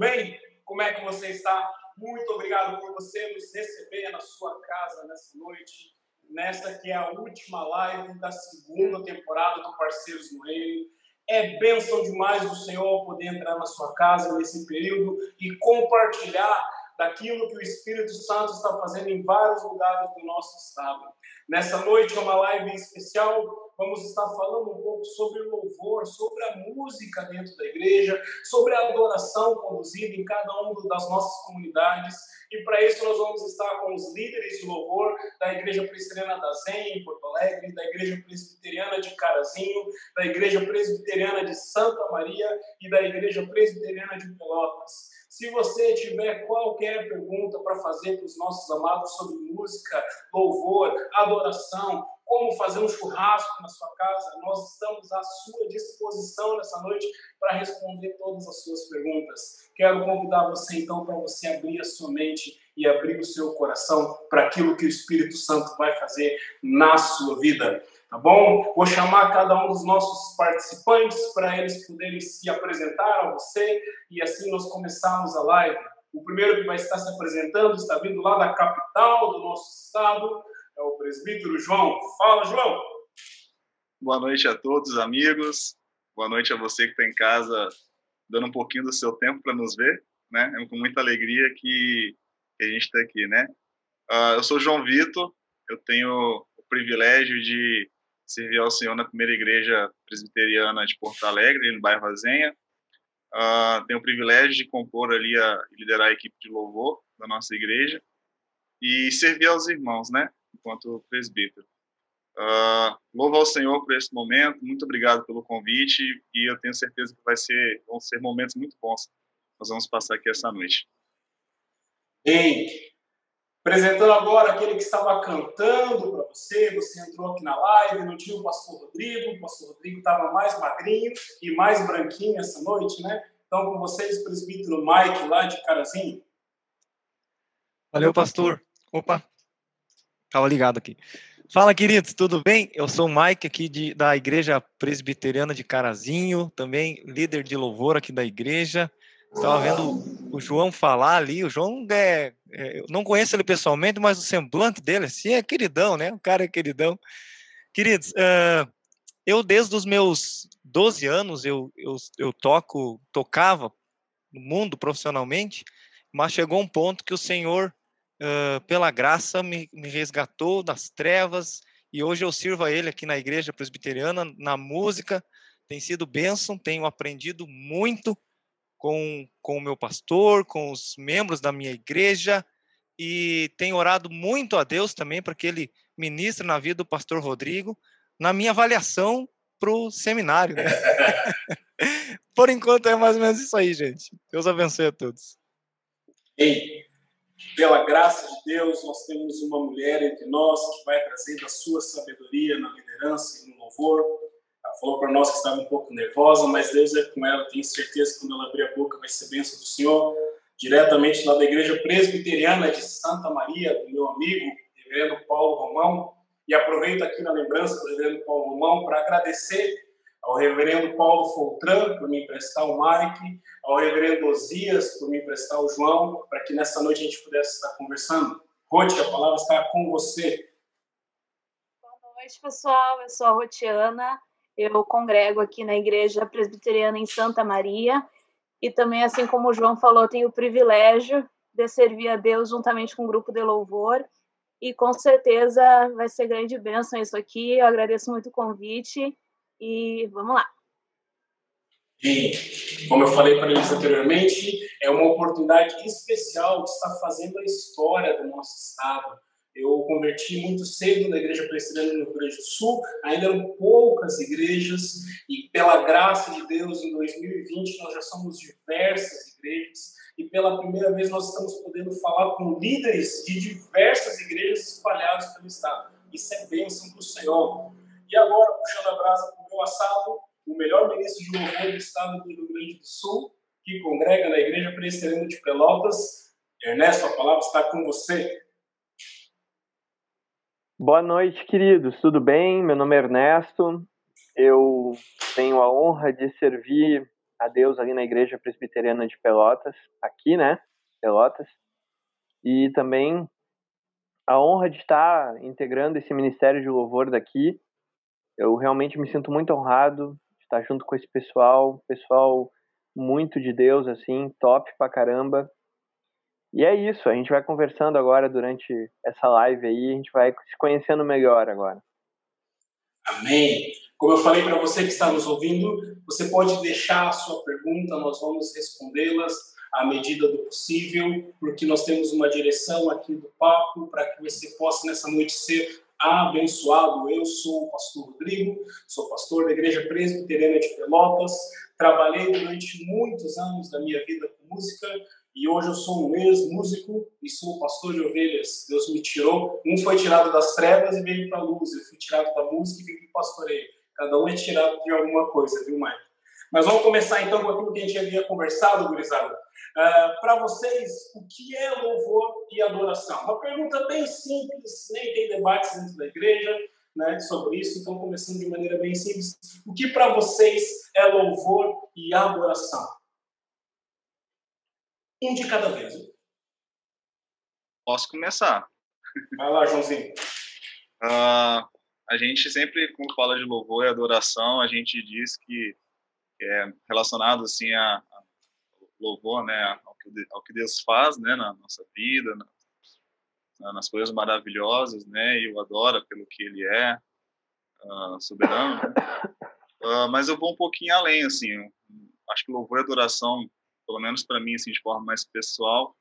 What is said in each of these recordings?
bem? Como é que você está? Muito obrigado por você nos receber na sua casa nessa noite, nesta que é a última live da segunda temporada do Parceiros no Reino. É bênção demais do Senhor poder entrar na sua casa nesse período e compartilhar daquilo que o Espírito Santo está fazendo em vários lugares do nosso estado. Nessa noite é uma live especial, vamos estar falando um pouco sobre o louvor, sobre a música dentro da igreja, sobre a adoração conduzida em cada uma das nossas comunidades. E para isso nós vamos estar com os líderes de louvor da Igreja Presbiteriana da Zen, em Porto Alegre, da Igreja Presbiteriana de Carazinho, da Igreja Presbiteriana de Santa Maria e da Igreja Presbiteriana de Pelotas. Se você tiver qualquer pergunta para fazer para os nossos amados sobre música, louvor, adoração, como fazer um churrasco na sua casa, nós estamos à sua disposição nessa noite para responder todas as suas perguntas. Quero convidar você então para você abrir a sua mente e abrir o seu coração para aquilo que o Espírito Santo vai fazer na sua vida tá bom? Vou chamar cada um dos nossos participantes para eles poderem se apresentar a você e assim nós começarmos a live. O primeiro que vai estar se apresentando está vindo lá da capital do nosso estado, é o presbítero João. Fala, João! Boa noite a todos, amigos. Boa noite a você que está em casa, dando um pouquinho do seu tempo para nos ver, né? É com muita alegria que, a gente está aqui, né? Uh, eu sou João Vitor, eu tenho o privilégio de servi ao Senhor na primeira igreja presbiteriana de Porto Alegre, no bairro Azenha. Uh, tenho o privilégio de compor ali, a, liderar a equipe de louvor da nossa igreja e servir aos irmãos, né, enquanto presbítero. Uh, louvo ao Senhor por esse momento, muito obrigado pelo convite e eu tenho certeza que vai ser, vão ser momentos muito bons. Nós vamos passar aqui essa noite. Ei, Apresentando agora aquele que estava cantando para você, você entrou aqui na live, não tinha o pastor Rodrigo, o pastor Rodrigo estava mais magrinho e mais branquinho essa noite, né? Então, com vocês, presbítero Mike, lá de Carazinho. Valeu, pastor. Opa, estava ligado aqui. Fala, queridos, tudo bem? Eu sou o Mike, aqui de, da Igreja Presbiteriana de Carazinho, também líder de louvor aqui da igreja. Estava vendo o João falar ali. O João é, é, eu não conheço ele pessoalmente, mas o semblante dele assim é queridão, né? O cara é queridão. Queridos, uh, eu desde os meus 12 anos eu, eu, eu toco, tocava no mundo profissionalmente, mas chegou um ponto que o Senhor, uh, pela graça, me, me resgatou das trevas e hoje eu sirvo a Ele aqui na igreja presbiteriana, na música. Tem sido bênção, tenho aprendido muito com, com o meu pastor, com os membros da minha igreja, e tenho orado muito a Deus também para que Ele ministre na vida do pastor Rodrigo, na minha avaliação para o seminário. Né? Por enquanto é mais ou menos isso aí, gente. Deus abençoe a todos. Ei, pela graça de Deus, nós temos uma mulher entre nós que vai trazendo a sua sabedoria na liderança e no louvor. Falou para nós que estava um pouco nervosa, mas Deus é com ela. Tenho certeza que quando ela abrir a boca vai ser bênção do Senhor. Diretamente lá da Igreja Presbiteriana de Santa Maria, do meu amigo, reverendo Paulo Romão. E aproveito aqui na lembrança do reverendo Paulo Romão para agradecer ao reverendo Paulo Foltran por me emprestar o Mike, ao reverendo Osias por me emprestar o João, para que nessa noite a gente pudesse estar conversando. Rote, a palavra está com você. Boa noite, pessoal. Eu sou a Rotiana. Eu congrego aqui na Igreja Presbiteriana em Santa Maria e também, assim como o João falou, tenho o privilégio de servir a Deus juntamente com o grupo de louvor e com certeza vai ser grande bênção isso aqui. Eu agradeço muito o convite e vamos lá. E, como eu falei para eles anteriormente, é uma oportunidade especial de estar fazendo a história do nosso estado eu converti muito cedo na igreja presbiteriana no Rio Grande do Sul, ainda eram poucas igrejas, e pela graça de Deus, em 2020 nós já somos diversas igrejas, e pela primeira vez nós estamos podendo falar com líderes de diversas igrejas espalhadas pelo estado. Isso é bênção para o Senhor. E agora, puxando a brasa para o meu assado, o melhor ministro de louvor do estado do Rio Grande do Sul, que congrega na igreja presbiteriana de Pelotas, Ernesto, a palavra está com você. Boa noite, queridos. Tudo bem? Meu nome é Ernesto. Eu tenho a honra de servir a Deus ali na Igreja Presbiteriana de Pelotas, aqui, né? Pelotas. E também a honra de estar integrando esse ministério de louvor daqui. Eu realmente me sinto muito honrado de estar junto com esse pessoal, pessoal muito de Deus, assim, top pra caramba. E é isso, a gente vai conversando agora durante essa live aí, a gente vai se conhecendo melhor agora. Amém. Como eu falei para você que está nos ouvindo, você pode deixar a sua pergunta, nós vamos respondê-las à medida do possível, porque nós temos uma direção aqui do papo para que você possa nessa noite ser abençoado. Eu sou o pastor Rodrigo, sou pastor da Igreja Presbiteriana de Pelotas, trabalhei durante muitos anos da minha vida com música, e hoje eu sou um ex-músico e sou pastor de ovelhas. Deus me tirou. Um foi tirado das trevas e veio para a luz. Eu fui tirado da música e vim para o pastoreio. Cada um é tirado de alguma coisa, viu, Mike? Mas vamos começar então com aquilo que a gente havia conversado, gurizada. Uh, para vocês, o que é louvor e adoração? Uma pergunta bem simples, nem tem debates dentro da igreja né, sobre isso, então começando de maneira bem simples. O que para vocês é louvor e adoração? Um de cada vez. Posso começar. Vai lá, Joãozinho. Uh, a gente sempre, quando fala de louvor e adoração, a gente diz que é relacionado assim a, a louvor, né, ao que, ao que, Deus faz, né, na nossa vida, na, nas coisas maravilhosas, né, e o adora pelo que Ele é, uh, soberano. Né? Uh, mas eu vou um pouquinho além, assim. Acho que louvor e adoração pelo menos para mim, assim, de forma mais pessoal,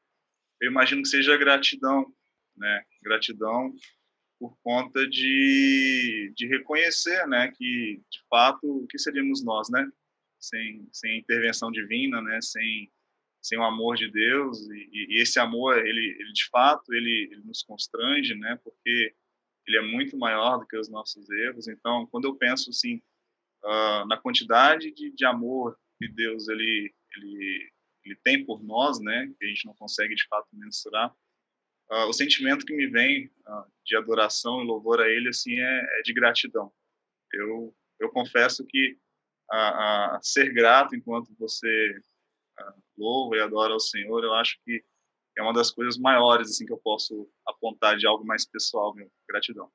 eu imagino que seja gratidão, né? Gratidão por conta de, de reconhecer, né, que de fato o que seríamos nós, né, sem sem intervenção divina, né, sem sem o amor de Deus e, e esse amor ele, ele de fato ele, ele, nos constrange, né, porque ele é muito maior do que os nossos erros. Então, quando eu penso assim uh, na quantidade de, de amor que Deus ele ele ele tem por nós, né, que a gente não consegue de fato mensurar. Uh, o sentimento que me vem uh, de adoração e louvor a Ele assim é, é de gratidão. Eu eu confesso que uh, ser grato enquanto você louva e adora ao Senhor, eu acho que é uma das coisas maiores assim que eu posso apontar de algo mais pessoal, meu. gratidão.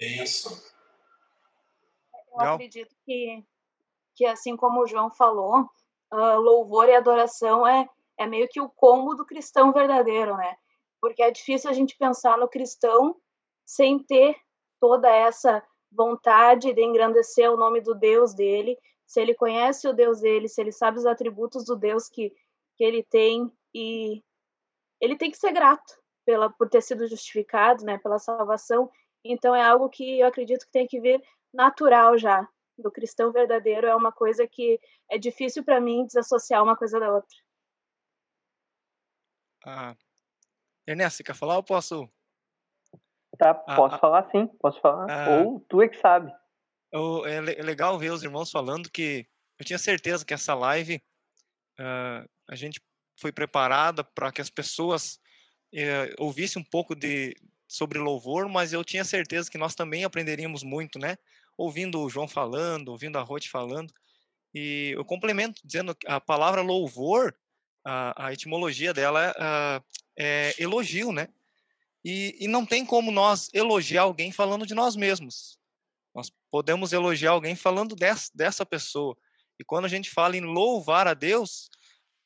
Isso. Eu acredito que que assim como o João falou, uh, louvor e adoração é, é meio que o combo do cristão verdadeiro, né? Porque é difícil a gente pensar no cristão sem ter toda essa vontade de engrandecer o nome do Deus dele, se ele conhece o Deus dele, se ele sabe os atributos do Deus que, que ele tem e ele tem que ser grato pela por ter sido justificado, né, pela salvação. Então é algo que eu acredito que tem que vir natural já do cristão verdadeiro é uma coisa que é difícil para mim desassociar uma coisa da outra. Ah, Ernesto, você quer falar ou posso? Tá, ah, posso ah, falar sim, posso falar. Ah, ou tu é que sabe. Eu, é, é, legal ver os irmãos falando que eu tinha certeza que essa live uh, a gente foi preparada para que as pessoas uh, ouvissem um pouco de sobre louvor, mas eu tinha certeza que nós também aprenderíamos muito, né? Ouvindo o João falando, ouvindo a Rote falando, e eu complemento dizendo que a palavra louvor, a, a etimologia dela a, é elogio, né? E, e não tem como nós elogiar alguém falando de nós mesmos. Nós podemos elogiar alguém falando dessa, dessa pessoa. E quando a gente fala em louvar a Deus,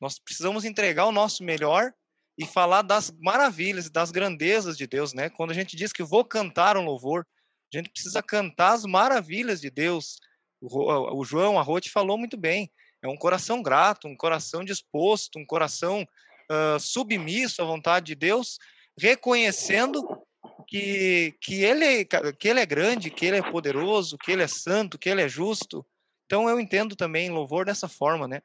nós precisamos entregar o nosso melhor e falar das maravilhas, das grandezas de Deus, né? Quando a gente diz que vou cantar um louvor, a gente precisa cantar as maravilhas de Deus. O, o João Arrote falou muito bem. É um coração grato, um coração disposto, um coração uh, submisso à vontade de Deus, reconhecendo que, que, ele, que ele é grande, que ele é poderoso, que ele é santo, que ele é justo. Então eu entendo também louvor dessa forma, né?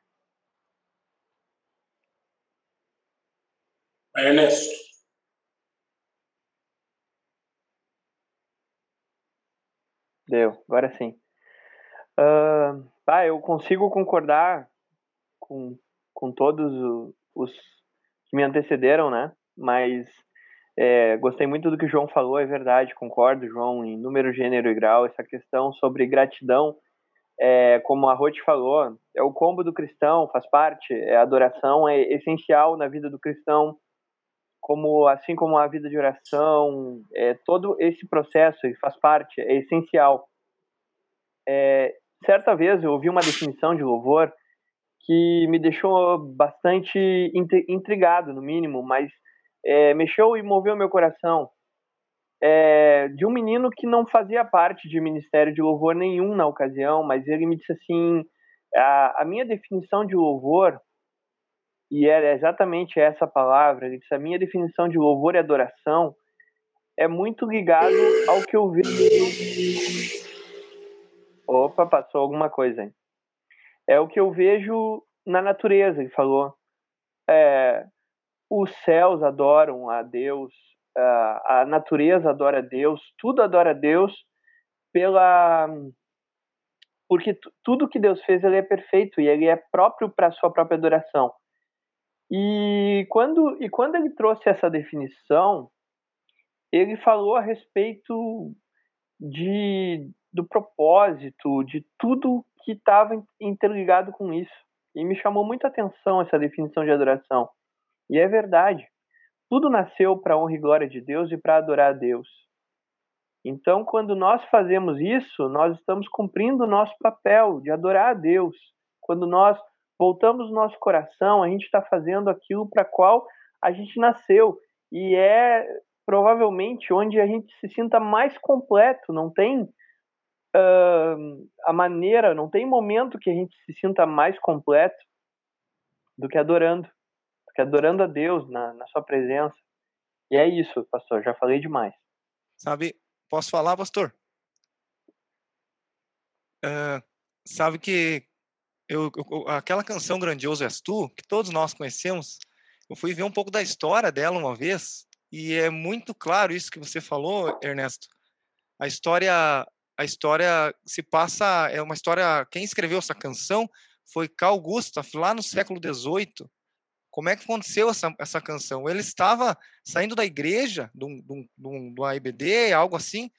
Ernesto. Deu, agora sim. Uh, ah, eu consigo concordar com, com todos os que me antecederam, né? Mas é, gostei muito do que o João falou, é verdade, concordo, João, em número, gênero e grau, essa questão sobre gratidão é, como a Ruth falou, é o combo do cristão, faz parte, é, adoração é essencial na vida do cristão, como assim como a vida de oração, é, todo esse processo faz parte, é essencial. É, certa vez eu ouvi uma definição de louvor que me deixou bastante intrigado, no mínimo, mas é, mexeu e moveu meu coração. É, de um menino que não fazia parte de ministério de louvor nenhum na ocasião, mas ele me disse assim: a, a minha definição de louvor, e era exatamente essa palavra, ele disse: a minha definição de louvor e adoração é muito ligado ao que eu vejo. Opa, passou alguma coisa aí é o que eu vejo na natureza, ele falou. É, os céus adoram a Deus, a natureza adora a Deus, tudo adora a Deus pela porque tudo que Deus fez ele é perfeito e ele é próprio para a sua própria adoração. E quando e quando ele trouxe essa definição, ele falou a respeito de do propósito, de tudo que estava interligado com isso. E me chamou muita atenção essa definição de adoração. E é verdade. Tudo nasceu para a honra e glória de Deus e para adorar a Deus. Então, quando nós fazemos isso, nós estamos cumprindo o nosso papel de adorar a Deus. Quando nós voltamos o nosso coração, a gente está fazendo aquilo para qual a gente nasceu. E é provavelmente onde a gente se sinta mais completo. Não tem uh, a maneira, não tem momento que a gente se sinta mais completo do que adorando, do que adorando a Deus na, na sua presença. E é isso, pastor, já falei demais. Sabe, posso falar, pastor? Uh, sabe que eu, eu, aquela canção Grandioso És Tu, que todos nós conhecemos, eu fui ver um pouco da história dela uma vez, e é muito claro isso que você falou, Ernesto. A história a história se passa, é uma história, quem escreveu essa canção foi Carl Gustav, lá no século XVIII. Como é que aconteceu essa, essa canção? Ele estava saindo da igreja, de um, de um, de IBD, algo assim,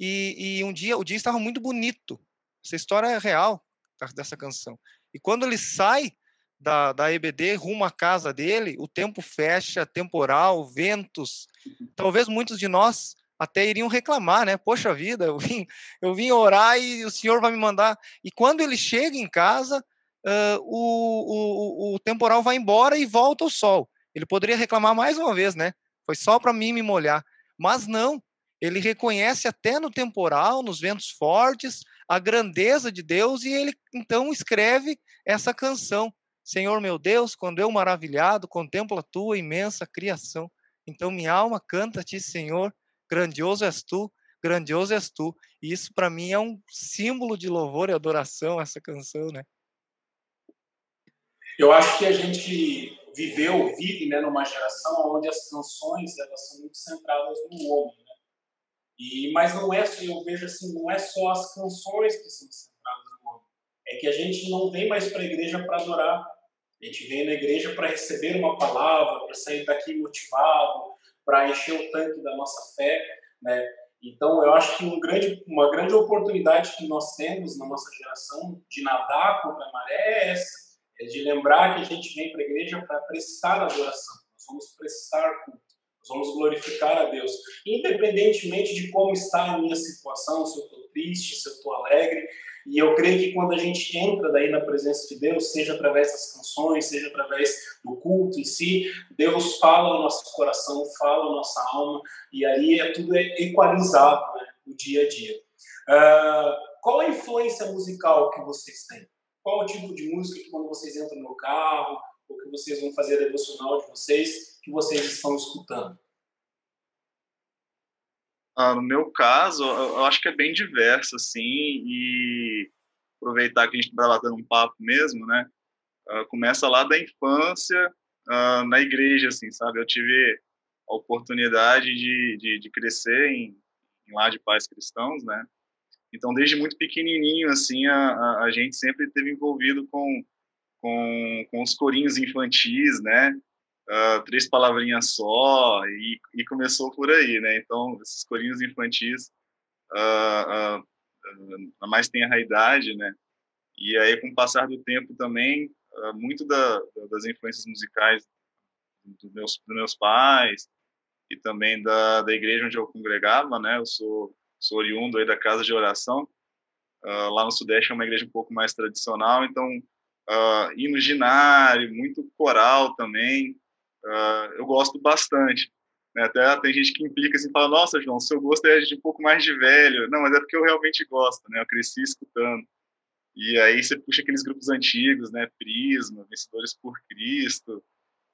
e, e, um dia, o dia estava muito bonito. Essa história é real, dessa canção. E quando ele sai da, da EBD rumo à casa dele, o tempo fecha, temporal, ventos. Talvez muitos de nós até iriam reclamar, né? Poxa vida, eu vim, eu vim orar e o Senhor vai me mandar. E quando ele chega em casa, uh, o, o, o temporal vai embora e volta o sol. Ele poderia reclamar mais uma vez, né? Foi só para mim me molhar. Mas não, ele reconhece até no temporal, nos ventos fortes, a grandeza de Deus e ele então escreve essa canção. Senhor meu Deus, quando eu maravilhado contemplo a tua imensa criação, então minha alma canta-te, Senhor, grandioso és tu, grandioso és tu. E isso para mim é um símbolo de louvor e adoração essa canção, né? Eu acho que a gente viveu, vive, né, numa geração onde as canções elas são muito centradas no homem, né? E mas não é, eu vejo assim, não é só as canções que são centradas no homem. É que a gente não vem mais para a igreja para adorar. A gente vem na igreja para receber uma palavra, para sair daqui motivado, para encher o tanque da nossa fé, né? Então, eu acho que um grande, uma grande oportunidade que nós temos na nossa geração de nadar contra a maré é essa, é de lembrar que a gente vem para a igreja para prestar adoração, nós vamos prestar culto, vamos glorificar a Deus, independentemente de como está a minha situação, se eu estou triste, se eu estou alegre, e eu creio que quando a gente entra daí na presença de Deus, seja através das canções, seja através do culto em si, Deus fala ao nosso coração, fala à nossa alma, e aí é tudo equalizado né, no dia a dia. Uh, qual a influência musical que vocês têm? Qual o tipo de música que quando vocês entram no carro, ou que vocês vão fazer a devocional de vocês, que vocês estão escutando? Ah, no meu caso, eu acho que é bem diverso, assim, e aproveitar que a gente está batendo um papo mesmo, né? Uh, começa lá da infância, uh, na igreja, assim, sabe? Eu tive a oportunidade de, de, de crescer em, em lá de pais cristãos, né? Então, desde muito pequenininho, assim, a, a, a gente sempre esteve envolvido com, com, com os corinhos infantis, né? uh, três palavrinhas só, e, e, começou por aí, né? Então, esses corinhos infantis, uh, uh, mais tem a idade, né? E aí, com o passar do tempo também, uh, muito da, das influências musicais dos meus, dos meus pais e também da, da igreja onde eu congregava, né? Eu sou, sou oriundo aí da casa de oração. Uh, lá no Sudeste é uma igreja um pouco mais tradicional, então uh, no ginário, muito coral também, uh, eu gosto bastante. Né? Até tem gente que implica assim, fala, nossa, João, seu gosto é de um pouco mais de velho. Não, mas é porque eu realmente gosto, né? Eu cresci escutando. E aí você puxa aqueles grupos antigos, né? Prisma, Vencedores por Cristo,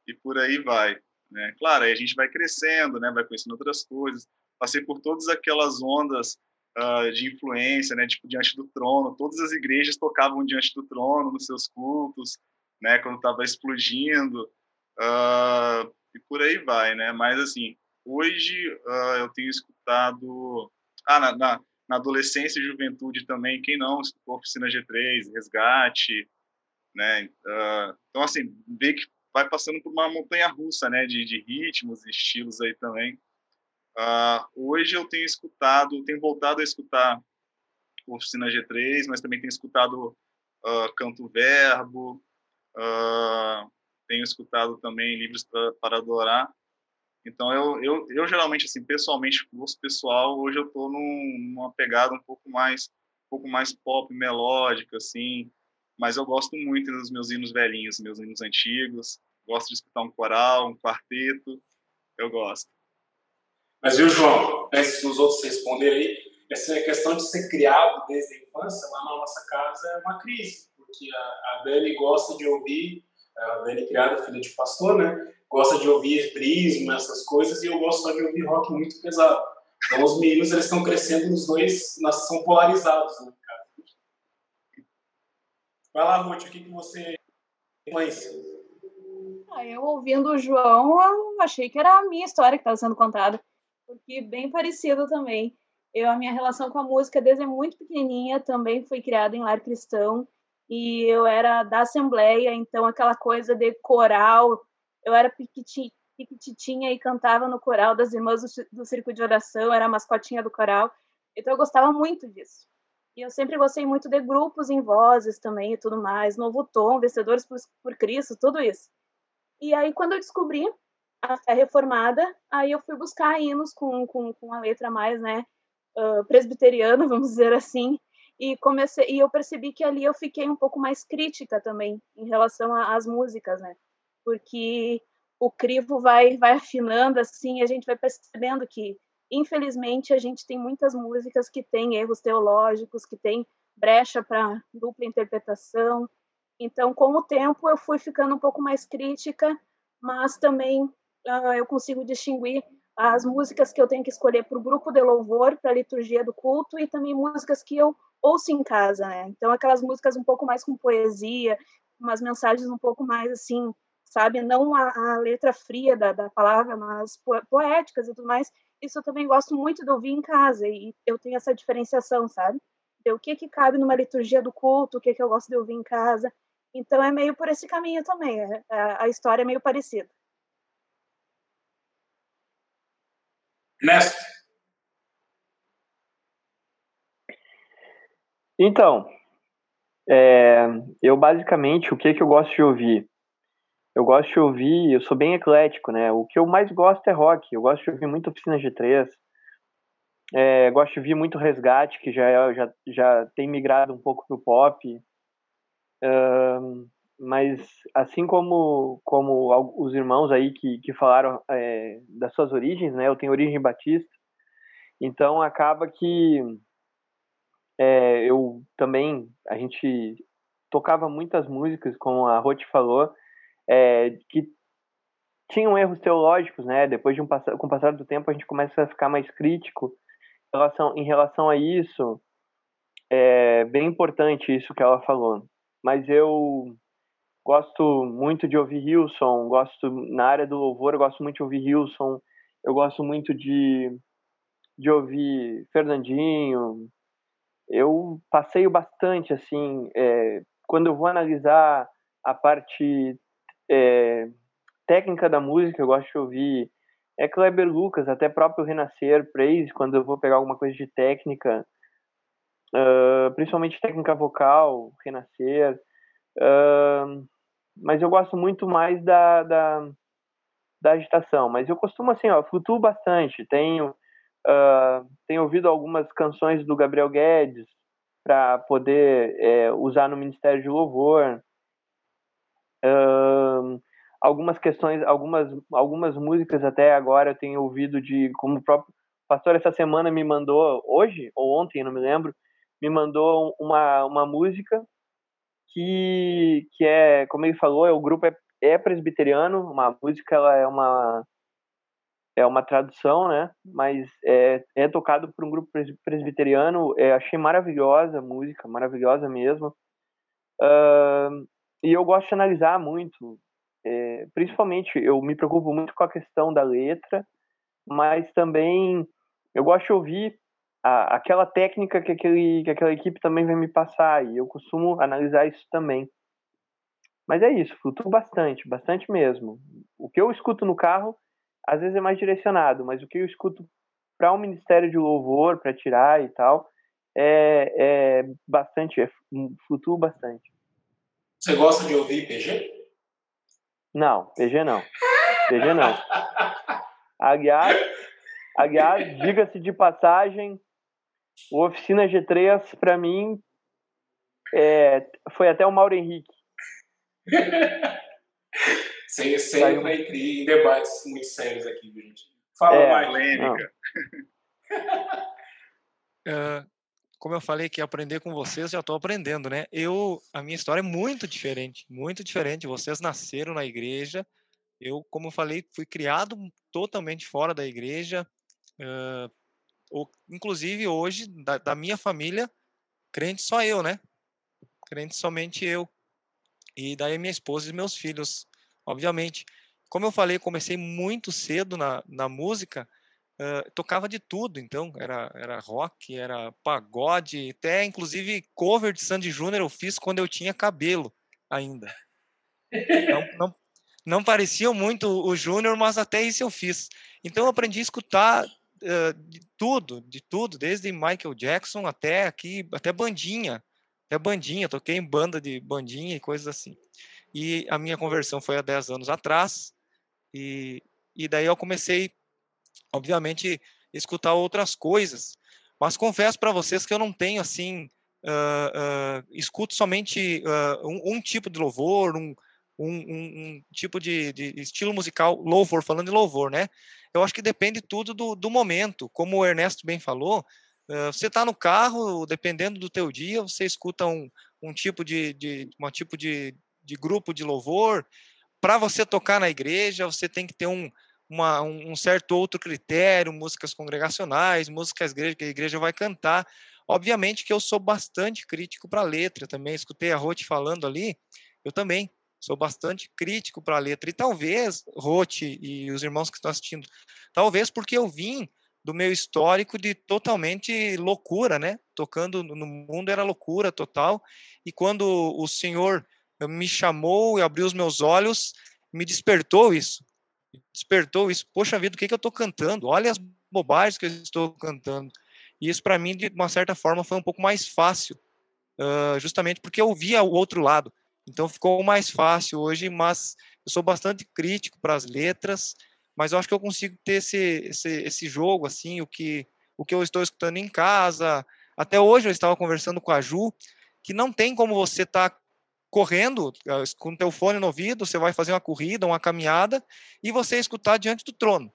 e por aí vai. Né? Claro, aí a gente vai crescendo, né? Vai conhecendo outras coisas. Passei por todas aquelas ondas uh, de influência, né? Tipo, diante do trono. Todas as igrejas tocavam diante do trono nos seus cultos, né? Quando estava explodindo. Uh, e por aí vai, né? Mas, assim, hoje uh, eu tenho escutado... Ah, na, na, na, adolescência e juventude também, quem não escutou Oficina G3, Resgate, né? então, assim, ver que vai passando por uma montanha russa, né? De, de ritmos e estilos aí também. Uh, hoje eu tenho escutado, tenho voltado a escutar Oficina G3, mas também tenho escutado uh, Canto Verbo, uh, tenho escutado também livros pra, para adorar. Então eu, eu, eu geralmente assim, pessoalmente, gosto pessoal, hoje eu estou num, numa pegada um pouco mais um pouco mais pop, melódica assim, mas eu gosto muito dos meus hinos velhinhos, meus hinos antigos. Gosto de escutar um coral, um quarteto, eu gosto. Mas viu, João, antes dos outros responderem aí, essa questão de ser criado desde a infância lá na nossa casa é uma crise, porque a, a Dani gosta de ouvir, a Dani criada, filha de pastor, né? Gosta de ouvir prisma, essas coisas, e eu gosto só de ouvir rock muito pesado. Então os meninos eles estão crescendo nos dois, nós são polarizados, né, cara? Vai lá, Ruth, o que, que você influencia? Ah, eu ouvindo o João, eu achei que era a minha história que estava sendo contada porque bem parecido também. Eu, a minha relação com a música desde muito pequenininha também foi criada em lar cristão e eu era da assembleia, então aquela coisa de coral, eu era piquititinha e cantava no coral das irmãs do, do Círculo de Oração, era a mascotinha do coral, então eu gostava muito disso. E eu sempre gostei muito de grupos em vozes também e tudo mais, Novo Tom, Vencedores por, por Cristo, tudo isso. E aí, quando eu descobri a fé reformada, aí eu fui buscar hinos com, com, com a letra mais, né, uh, presbiteriana, vamos dizer assim, e comecei e eu percebi que ali eu fiquei um pouco mais crítica também em relação às músicas, né, porque o crivo vai vai afinando assim, a gente vai percebendo que infelizmente a gente tem muitas músicas que têm erros teológicos, que têm brecha para dupla interpretação. Então, com o tempo eu fui ficando um pouco mais crítica, mas também eu consigo distinguir as músicas que eu tenho que escolher para o grupo de louvor, para a liturgia do culto, e também músicas que eu ouço em casa, né? Então, aquelas músicas um pouco mais com poesia, umas mensagens um pouco mais assim, sabe? Não a, a letra fria da, da palavra, mas poéticas e tudo mais. Isso eu também gosto muito de ouvir em casa, e eu tenho essa diferenciação, sabe? De o que, que cabe numa liturgia do culto, o que, que eu gosto de ouvir em casa. Então, é meio por esse caminho também. É, a, a história é meio parecida. Mestre. Então, é, eu basicamente, o que, que eu gosto de ouvir? Eu gosto de ouvir, eu sou bem eclético, né? O que eu mais gosto é rock. Eu gosto de ouvir muito Oficina G3. É, gosto de ouvir muito Resgate, que já, é, já, já tem migrado um pouco pro pop. Um, mas assim como como os irmãos aí que, que falaram é, das suas origens, né? Eu tenho origem batista, então acaba que é, eu também a gente tocava muitas músicas, como a Roth falou, é, que tinham erros teológicos, né? Depois de um com o passar do tempo a gente começa a ficar mais crítico em relação em relação a isso. É bem importante isso que ela falou. Mas eu Gosto muito de ouvir Hilson, gosto na área do louvor, eu gosto muito de ouvir Hilson, eu gosto muito de, de ouvir Fernandinho. Eu passeio bastante, assim, é, quando eu vou analisar a parte é, técnica da música, eu gosto de ouvir é Kleber Lucas, até próprio Renascer, Praise, quando eu vou pegar alguma coisa de técnica. Uh, principalmente técnica vocal, renascer. Uh, mas eu gosto muito mais da, da, da, agitação. Mas eu costumo, assim, ó, flutuo bastante. Tenho, uh, tenho ouvido algumas canções do Gabriel Guedes para poder é, usar no Ministério de Louvor. algumas questões, algumas, algumas músicas até agora eu tenho ouvido de, como o próprio pastor essa semana me mandou, hoje ou ontem, não me lembro, me mandou uma, uma música que, que é, como ele falou, é, o grupo é, é presbiteriano, uma música ela é uma é uma tradução, né? Mas é, é tocado por um grupo presbiteriano. É, achei maravilhosa a música, maravilhosa mesmo. Uh, e eu gosto de analisar muito, é, principalmente eu me preocupo muito com a questão da letra, mas também eu gosto de ouvir a, aquela técnica que, aquele, que aquela equipe também vai me passar, e eu costumo analisar isso também. Mas é isso, flutuo bastante, bastante mesmo. O que eu escuto no carro, às vezes é mais direcionado, mas o que eu escuto para um ministério de louvor, para tirar e tal, é, é bastante, é, flutuo bastante. Você gosta de ouvir PG? Não, PG não. PG não. Aliás, aliás diga-se de passagem, o Oficina G3, para mim, é, foi até o Mauro Henrique. sem, sem uma... em debates muito sérios aqui, gente. Fala é, mais. Polêmica. uh, como eu falei que aprender com vocês, já estou aprendendo, né? Eu, a minha história é muito diferente, muito diferente. Vocês nasceram na igreja. Eu, como eu falei, fui criado totalmente fora da igreja. Uh, inclusive hoje, da, da, minha família, crente só eu, né? Crente somente eu. E daí minha esposa e meus filhos, obviamente. Como eu falei, comecei muito cedo na, na música, uh, tocava de tudo, então, era, era rock, era pagode, até inclusive cover de Sandy Júnior eu fiz quando eu tinha cabelo ainda. Não, não, não parecia muito o Júnior, mas até isso eu fiz. Então eu aprendi a escutar de tudo, de tudo, desde Michael Jackson até aqui, até bandinha, até bandinha, toquei em banda de bandinha e coisas assim. E a minha conversão foi há 10 anos atrás, e, e daí eu comecei, obviamente, escutar outras coisas, mas confesso para vocês que eu não tenho, assim, uh, uh, escuto somente um, um, tipo de louvor, um, um, um, tipo de, de, estilo musical louvor, falando de louvor, né? Eu acho que depende tudo do, do momento. Como o Ernesto bem falou, você está no carro, dependendo do teu dia, você escuta um, um tipo de, de um tipo de, de grupo de louvor. Para você tocar na igreja, você tem que ter um, uma, um certo outro critério, músicas congregacionais, músicas que a igreja vai cantar. Obviamente que eu sou bastante crítico para a letra também. Escutei a Rote falando ali, eu também sou bastante crítico para a letra. E talvez, Rote e os irmãos que estão assistindo, talvez porque eu vim do meu histórico de totalmente loucura, né? Tocando no mundo era loucura total. E quando o Senhor me chamou e abriu os meus olhos, me despertou isso. Despertou isso. Poxa vida, o que, que eu estou cantando? Olha as bobagens que eu estou cantando. E isso, para mim, de uma certa forma, foi um pouco mais fácil, uh, justamente porque eu via o outro lado. Então ficou mais fácil hoje, mas eu sou bastante crítico para as letras, mas eu acho que eu consigo ter esse, esse, esse jogo, assim, o que, o que eu estou escutando em casa. Até hoje eu estava conversando com a Ju, que não tem como você estar tá correndo eh, com o teu fone no ouvido, você vai fazer uma corrida, uma caminhada, e você escutar diante do trono.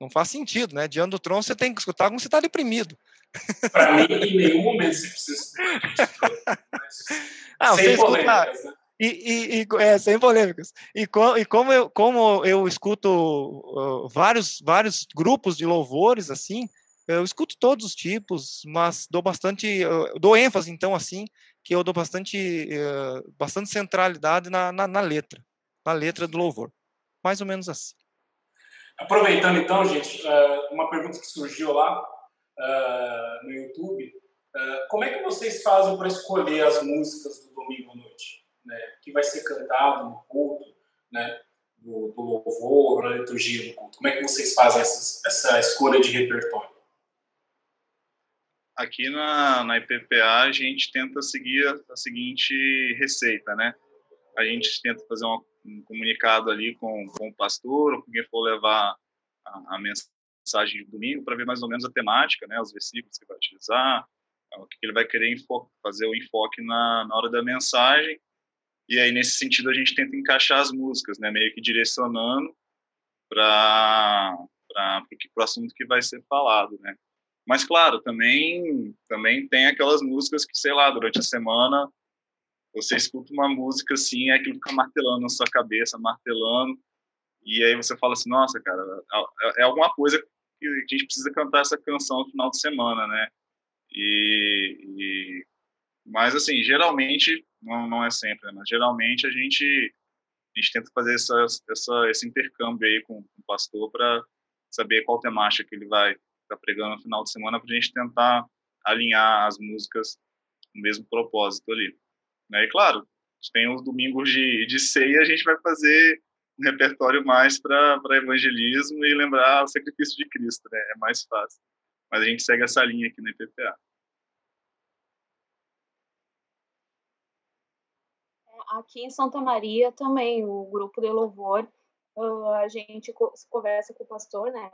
Não faz sentido, né? Diante do trono você tem que escutar como você está deprimido. Para mim, em nenhum momento você precisa ah, sem polêmicas, né? E, e, e é, sem polêmicas. E, com, e como, eu, como eu escuto uh, vários, vários grupos de louvores, assim, eu escuto todos os tipos, mas dou bastante, uh, dou ênfase, então, assim, que eu dou bastante, uh, bastante centralidade na, na, na letra, na letra do louvor. Mais ou menos assim. Aproveitando, então, gente, uh, uma pergunta que surgiu lá, uh, no YouTube. Uh, como é que vocês fazem para escolher as músicas do domingo à noite? Né? Que vai ser cantado no culto, né? do, do louvor, na liturgia do culto. Como é que vocês fazem essa, essa escolha de repertório? aqui na, na IPPA a gente tenta seguir a, a seguinte receita, né? A gente tenta fazer uma, um comunicado ali com, com o pastor ou com quem for levar a, a mensagem de domingo para ver mais ou menos a temática, né? Os versículos que vai utilizar, o que ele vai querer fazer o enfoque na, na hora da mensagem. E aí, nesse sentido, a gente tenta encaixar as músicas, né? Meio que direcionando para o assunto que vai ser falado, né? Mas, claro, também, também tem aquelas músicas que, sei lá, durante a semana você escuta uma música assim, é aquilo fica martelando na sua cabeça, martelando, e aí você fala assim, nossa, cara, é, é alguma coisa que a gente precisa cantar essa canção no final de semana, né? E, e mas assim, geralmente não, não é sempre, né? mas geralmente a gente a gente tenta fazer essa, essa esse intercâmbio aí com, com o pastor para saber qual temática que ele vai estar tá pregando no final de semana para a gente tentar alinhar as músicas no mesmo propósito ali. Né? E claro, tem os domingos de, de ceia, a gente vai fazer um repertório mais para evangelismo e lembrar o sacrifício de Cristo, né? É mais fácil. Mas a gente segue essa linha aqui no IPPA. Aqui em Santa Maria também, o grupo de louvor, a gente conversa com o pastor, né?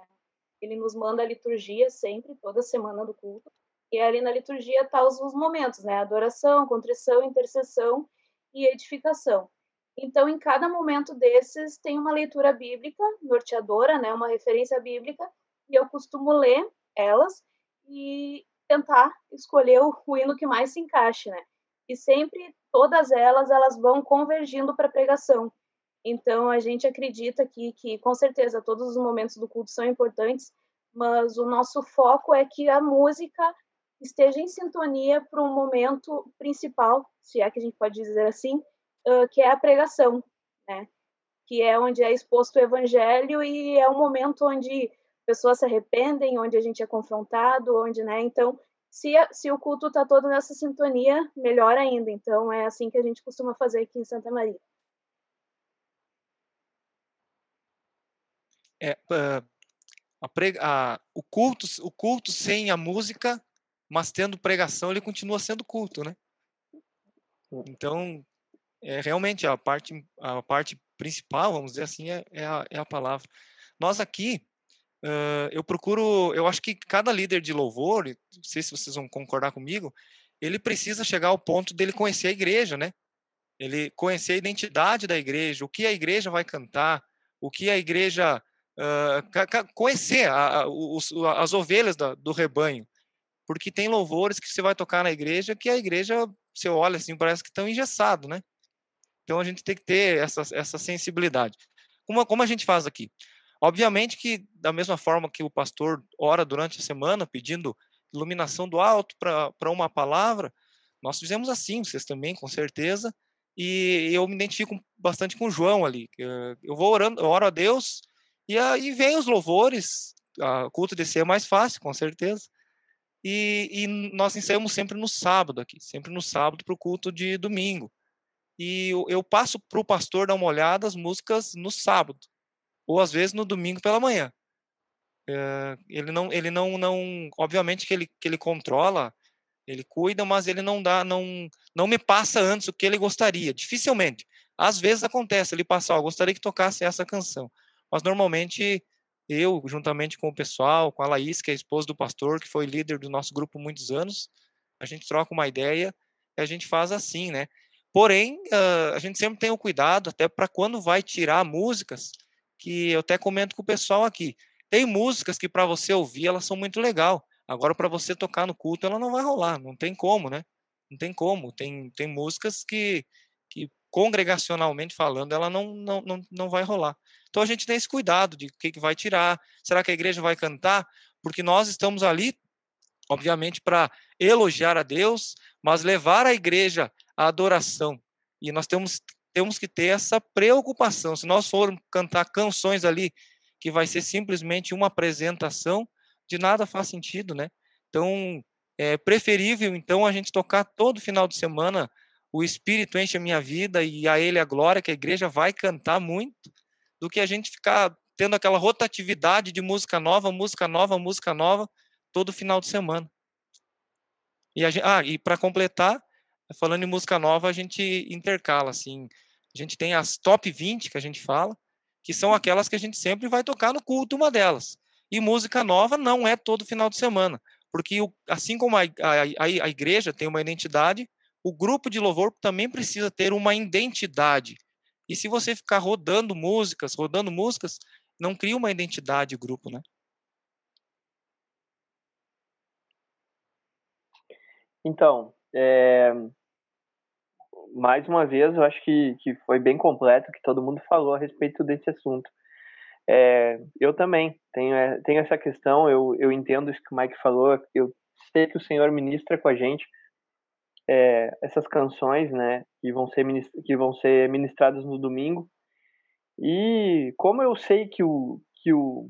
Ele nos manda a liturgia sempre, toda semana do culto. E ali na liturgia tá os, os momentos, né? Adoração, contrição, intercessão e edificação. Então, em cada momento desses, tem uma leitura bíblica norteadora, né? Uma referência bíblica, e eu costumo ler elas e tentar escolher o, o hino que mais se encaixe, né? E sempre todas elas elas vão convergindo para a pregação. Então a gente acredita aqui que com certeza todos os momentos do culto são importantes, mas o nosso foco é que a música esteja em sintonia para um momento principal, se é que a gente pode dizer assim, uh, que é a pregação, né? Que é onde é exposto o evangelho e é um momento onde pessoas se arrependem, onde a gente é confrontado, onde, né? Então, se, se o culto está todo nessa sintonia, melhor ainda. Então, é assim que a gente costuma fazer aqui em Santa Maria. É, uh, a prega, a, o culto, o culto sem a música, mas tendo pregação, ele continua sendo culto, né? Então, é, realmente a parte, a parte principal, vamos dizer assim, é, é, a, é a palavra. Nós aqui, Uh, eu procuro, eu acho que cada líder de louvor, não sei se vocês vão concordar comigo, ele precisa chegar ao ponto dele conhecer a igreja, né? Ele conhecer a identidade da igreja, o que a igreja vai cantar, o que a igreja uh, conhecer a, a, os, as ovelhas da, do rebanho, porque tem louvores que você vai tocar na igreja que a igreja você olha assim parece que estão engessado, né? Então a gente tem que ter essa, essa sensibilidade. Como, como a gente faz aqui? Obviamente que, da mesma forma que o pastor ora durante a semana pedindo iluminação do alto para uma palavra, nós fizemos assim, vocês também, com certeza, e eu me identifico bastante com o João ali. Eu vou orando, eu oro a Deus, e aí vem os louvores, o culto de ser é mais fácil, com certeza. E, e nós ensaiamos sempre no sábado aqui, sempre no sábado para o culto de domingo. E eu, eu passo para o pastor dar uma olhada as músicas no sábado ou às vezes no domingo pela manhã. É, ele não, ele não, não, obviamente que ele, que ele controla, ele cuida, mas ele não dá, não, não me passa antes o que ele gostaria. Dificilmente. Às vezes acontece ele passar, oh, gostaria que tocasse essa canção, mas normalmente eu, juntamente com o pessoal, com a Laís, que é a esposa do pastor, que foi líder do nosso grupo muitos anos, a gente troca uma ideia e a gente faz assim, né? Porém, uh, a gente sempre tem o cuidado, até para quando vai tirar músicas, que eu até comento com o pessoal aqui. Tem músicas que para você ouvir elas são muito legal. Agora para você tocar no culto ela não vai rolar, não tem como, né? Não tem como. Tem tem músicas que que congregacionalmente falando ela não não, não, não vai rolar. Então a gente tem esse cuidado de o que, que vai tirar. Será que a igreja vai cantar? Porque nós estamos ali, obviamente, para elogiar a Deus, mas levar a igreja à adoração. E nós temos temos que ter essa preocupação. Se nós formos cantar canções ali que vai ser simplesmente uma apresentação, de nada faz sentido, né? Então, é preferível então a gente tocar todo final de semana o Espírito enche a minha vida e a Ele a glória, que a igreja vai cantar muito, do que a gente ficar tendo aquela rotatividade de música nova, música nova, música nova, todo final de semana. E, a ah, e para completar, falando em música nova, a gente intercala, assim, a gente tem as top 20 que a gente fala, que são aquelas que a gente sempre vai tocar no culto, uma delas. E música nova não é todo final de semana, porque assim como a, a, a igreja tem uma identidade, o grupo de louvor também precisa ter uma identidade. E se você ficar rodando músicas, rodando músicas, não cria uma identidade grupo, né? Então, é... mais uma vez, eu acho que, que foi bem completo que todo mundo falou a respeito desse assunto. É, eu também tenho, é, tenho essa questão, eu, eu entendo isso que o Mike falou, eu sei que o Senhor ministra com a gente é, essas canções, né, que vão, ser que vão ser ministradas no domingo, e como eu sei que o, que o,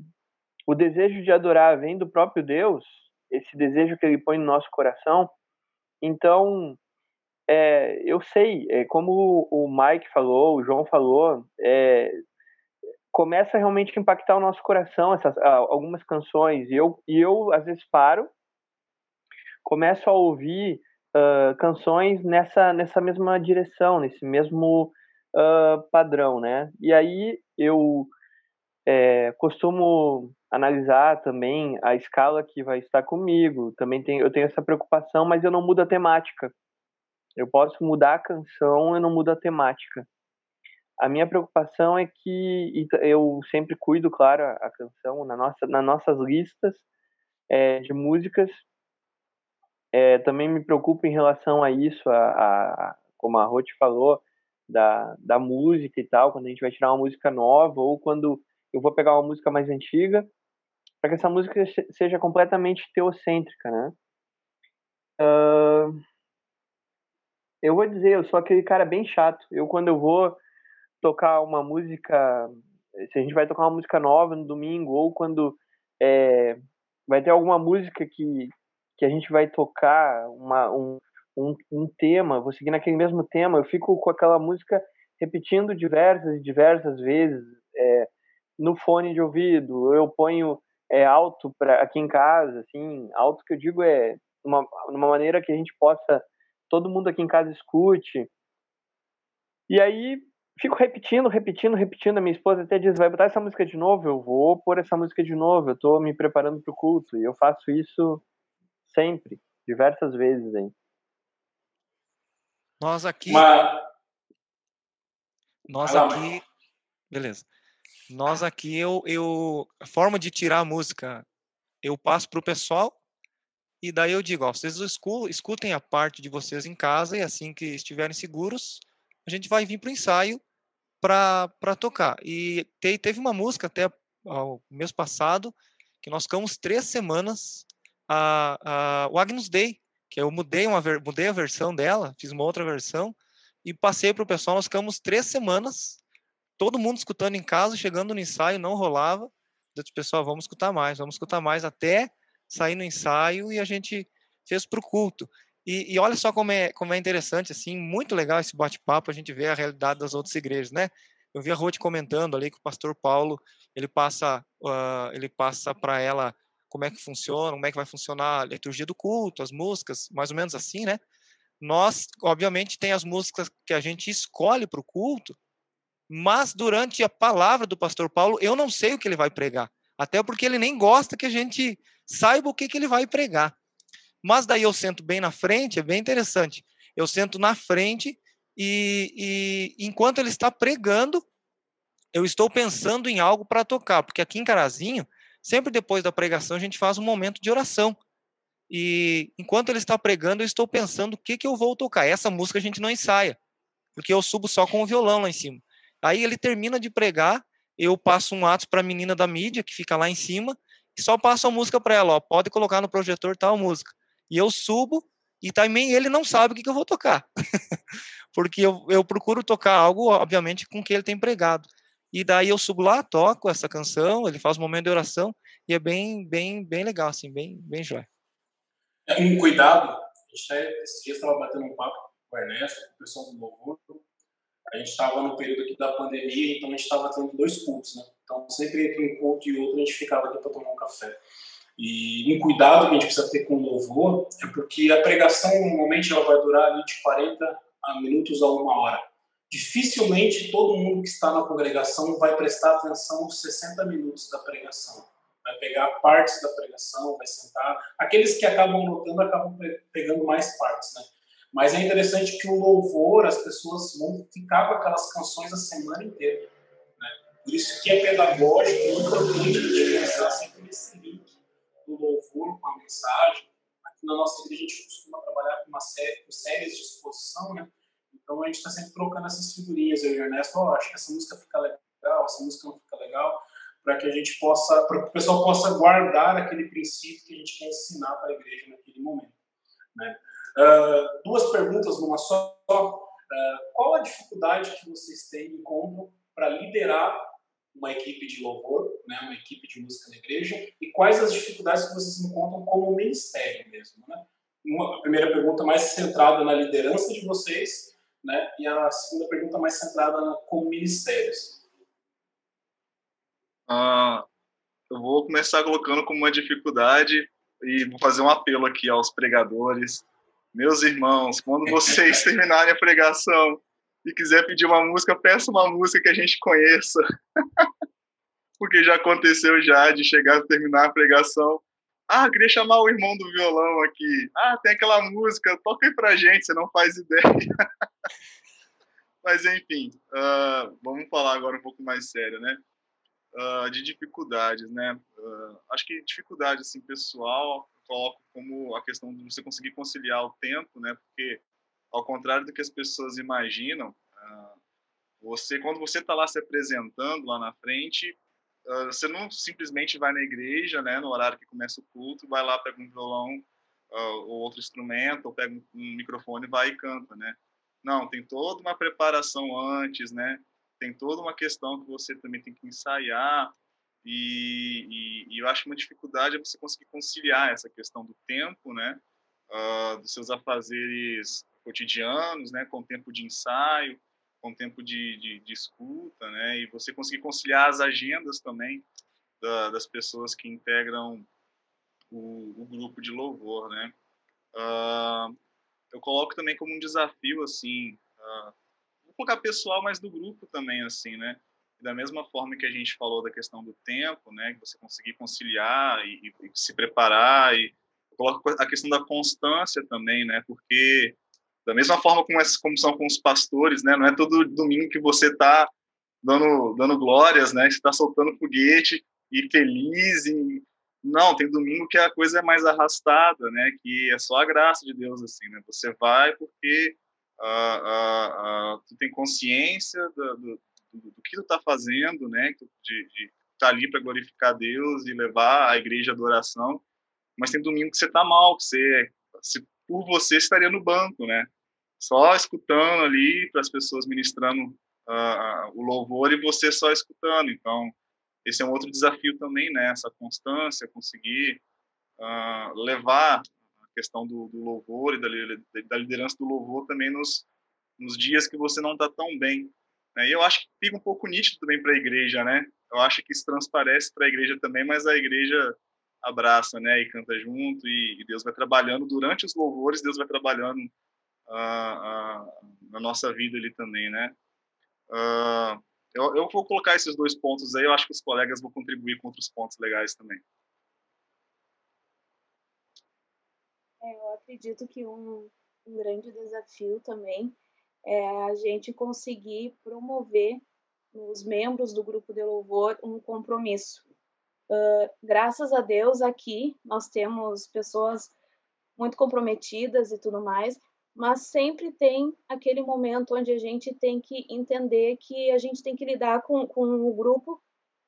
o desejo de adorar vem do próprio Deus, esse desejo que ele põe no nosso coração, então é, eu sei, é, como o Mike falou, o João falou, é, começa realmente a impactar o nosso coração essas algumas canções e eu e eu às vezes paro começo a ouvir uh, canções nessa nessa mesma direção nesse mesmo uh, padrão né? E aí eu é, costumo analisar também a escala que vai estar comigo também tenho eu tenho essa preocupação mas eu não mudo a temática eu posso mudar a canção eu não mudo a temática a minha preocupação é que eu sempre cuido, claro, a canção na nossa, nas nossas listas é, de músicas. É, também me preocupo em relação a isso, a, a, como a Ruth falou, da, da música e tal, quando a gente vai tirar uma música nova ou quando eu vou pegar uma música mais antiga, para que essa música seja completamente teocêntrica, né? Uh, eu vou dizer, eu sou aquele cara bem chato. Eu, quando eu vou tocar uma música, se a gente vai tocar uma música nova no domingo, ou quando é, vai ter alguma música que, que a gente vai tocar, uma, um, um, um tema, vou seguir naquele mesmo tema, eu fico com aquela música repetindo diversas e diversas vezes é, no fone de ouvido, eu ponho é, alto para aqui em casa, assim, alto que eu digo é uma, uma maneira que a gente possa, todo mundo aqui em casa escute. E aí fico repetindo, repetindo, repetindo. A minha esposa até diz: vai botar essa música de novo? Eu vou pôr essa música de novo. Eu tô me preparando para o culto. E eu faço isso sempre, diversas vezes, hein. Nós aqui. Uma... Nós aqui. Beleza. Nós aqui, eu, eu. A forma de tirar a música, eu passo para o pessoal. E daí eu digo, ó, vocês escutem a parte de vocês em casa e assim que estiverem seguros, a gente vai vir para o ensaio para tocar. E te, teve uma música até o mês passado que nós ficamos três semanas a, a, o Agnus Day, que eu mudei, uma, mudei a versão dela, fiz uma outra versão e passei para o pessoal. Nós ficamos três semanas, todo mundo escutando em casa, chegando no ensaio, não rolava. Eu disse, pessoal, vamos escutar mais, vamos escutar mais até sair no ensaio e a gente fez para o culto. E, e, olha só como é, como é interessante, assim, muito legal esse bate-papo, a gente vê a realidade das outras igrejas, né? Eu vi a Ruth comentando ali que o pastor Paulo, ele passa, uh, ele passa para ela como é que funciona, como é que vai funcionar a liturgia do culto, as músicas, mais ou menos assim, né? Nós, obviamente, tem as músicas que a gente escolhe para o culto, mas durante a palavra do pastor Paulo, eu não sei o que ele vai pregar, até porque ele nem gosta que a gente saiba o que, que ele vai pregar. Mas daí eu sento bem na frente, é bem interessante. Eu sento na frente e, e enquanto ele está pregando, eu estou pensando em algo para tocar, porque aqui em Carazinho, sempre depois da pregação, a gente faz um momento de oração. E enquanto ele está pregando, eu estou pensando o que, que eu vou tocar. Essa música a gente não ensaia, porque eu subo só com o violão lá em cima. Aí ele termina de pregar, eu passo um ato para a menina da mídia, que fica lá em cima, e só a música para ela, ó, pode colocar no projetor tal música. E eu subo e também ele não sabe o que, que eu vou tocar. Porque eu, eu procuro tocar algo, obviamente, com que ele tem pregado. E daí eu subo lá, toco essa canção, ele faz um momento de oração e é bem, bem, bem legal, assim, bem, bem jóia. É um cuidado, a gente tá, esses dias estava batendo um papo com o Ernesto, com o pessoal do louvor, a gente estava no período aqui da pandemia, então a gente estava tendo dois cultos, né? Então sempre entre um culto e outro a gente ficava aqui para tomar um café. E um cuidado que a gente precisa ter com o louvor é porque a pregação normalmente ela vai durar de 40 minutos a uma hora. Dificilmente todo mundo que está na congregação vai prestar atenção nos 60 minutos da pregação. Vai pegar partes da pregação, vai sentar. Aqueles que acabam notando acabam pegando mais partes, né? Mas é interessante que o louvor, as pessoas vão ficar com aquelas canções a semana inteira. Por isso que é pedagógico e importante a gente pensar sempre nesse link do louvor com a mensagem. Aqui na nossa igreja a gente costuma trabalhar com uma série, com séries de exposição, né? Então a gente está sempre trocando essas figurinhas. Eu e o Ernesto, oh, acho que essa música fica legal, essa música não fica legal, para que a gente possa, para que o pessoal possa guardar aquele princípio que a gente quer ensinar para a igreja naquele momento. Né? Uh, duas perguntas numa só. Uh, qual a dificuldade que vocês têm encontram para liderar uma equipe de louvor, né, uma equipe de música na igreja, e quais as dificuldades que vocês encontram como ministério mesmo? Né? Uma, a primeira pergunta mais centrada na liderança de vocês, né, e a segunda pergunta mais centrada na, como ministérios. Uh, eu vou começar colocando como uma dificuldade e vou fazer um apelo aqui aos pregadores. Meus irmãos, quando vocês terminarem a pregação, e quiser pedir uma música, peça uma música que a gente conheça. Porque já aconteceu já de chegar terminar a pregação. Ah, queria chamar o irmão do violão aqui. Ah, tem aquela música, toca aí pra gente, você não faz ideia. Mas enfim, uh, vamos falar agora um pouco mais sério, né? Uh, de dificuldades, né? Uh, acho que dificuldade assim pessoal coloco como a questão de você conseguir conciliar o tempo, né? Porque ao contrário do que as pessoas imaginam, ah, você quando você está lá se apresentando lá na frente, ah, você não simplesmente vai na igreja, né, no horário que começa o culto, vai lá pega um violão ah, ou outro instrumento, ou pega um microfone, vai e canta, né? Não, tem toda uma preparação antes, né? Tem toda uma questão que você também tem que ensaiar e, e, e eu acho uma dificuldade é você conseguir conciliar essa questão do tempo, né? Uh, dos seus afazeres cotidianos, né, com tempo de ensaio, com tempo de, de, de escuta, né, e você conseguir conciliar as agendas também da, das pessoas que integram o, o grupo de louvor, né. Uh, eu coloco também como um desafio, assim, uh, vou colocar pessoal, mas do grupo também, assim, né, da mesma forma que a gente falou da questão do tempo, né, que você conseguir conciliar e, e, se preparar e coloco a questão da constância também, né, porque da mesma forma como, é, como são com os pastores, né? Não é todo domingo que você está dando, dando glórias, né? Você está soltando foguete e feliz. E... Não, tem domingo que a coisa é mais arrastada, né? Que é só a graça de Deus, assim, né? Você vai porque uh, uh, uh, tu tem consciência do, do, do, do que tu está fazendo, né? De estar tá ali para glorificar Deus e levar a igreja à adoração. Mas tem domingo que você está mal, que você, se por você estaria no banco, né? Só escutando ali para as pessoas ministrando uh, o louvor e você só escutando. Então, esse é um outro desafio também, né? Essa constância, conseguir uh, levar a questão do, do louvor e da, da, liderança do louvor também nos, nos dias que você não está tão bem. Né? E eu acho que fica um pouco nítido também para a igreja, né? Eu acho que isso transparece para a igreja também, mas a igreja abraça, né? E canta junto e, e Deus vai trabalhando durante os louvores, Deus vai trabalhando a, a, nossa vida ali também, né? Uh, eu, eu, vou colocar esses dois pontos aí, eu acho que os colegas vão contribuir com outros pontos legais também. É, eu acredito que um, um grande desafio também é a gente conseguir promover nos membros do grupo de louvor um compromisso. Uh, graças a Deus aqui nós temos pessoas muito comprometidas e tudo mais, mas sempre tem aquele momento onde a gente tem que entender que a gente tem que lidar com, com o grupo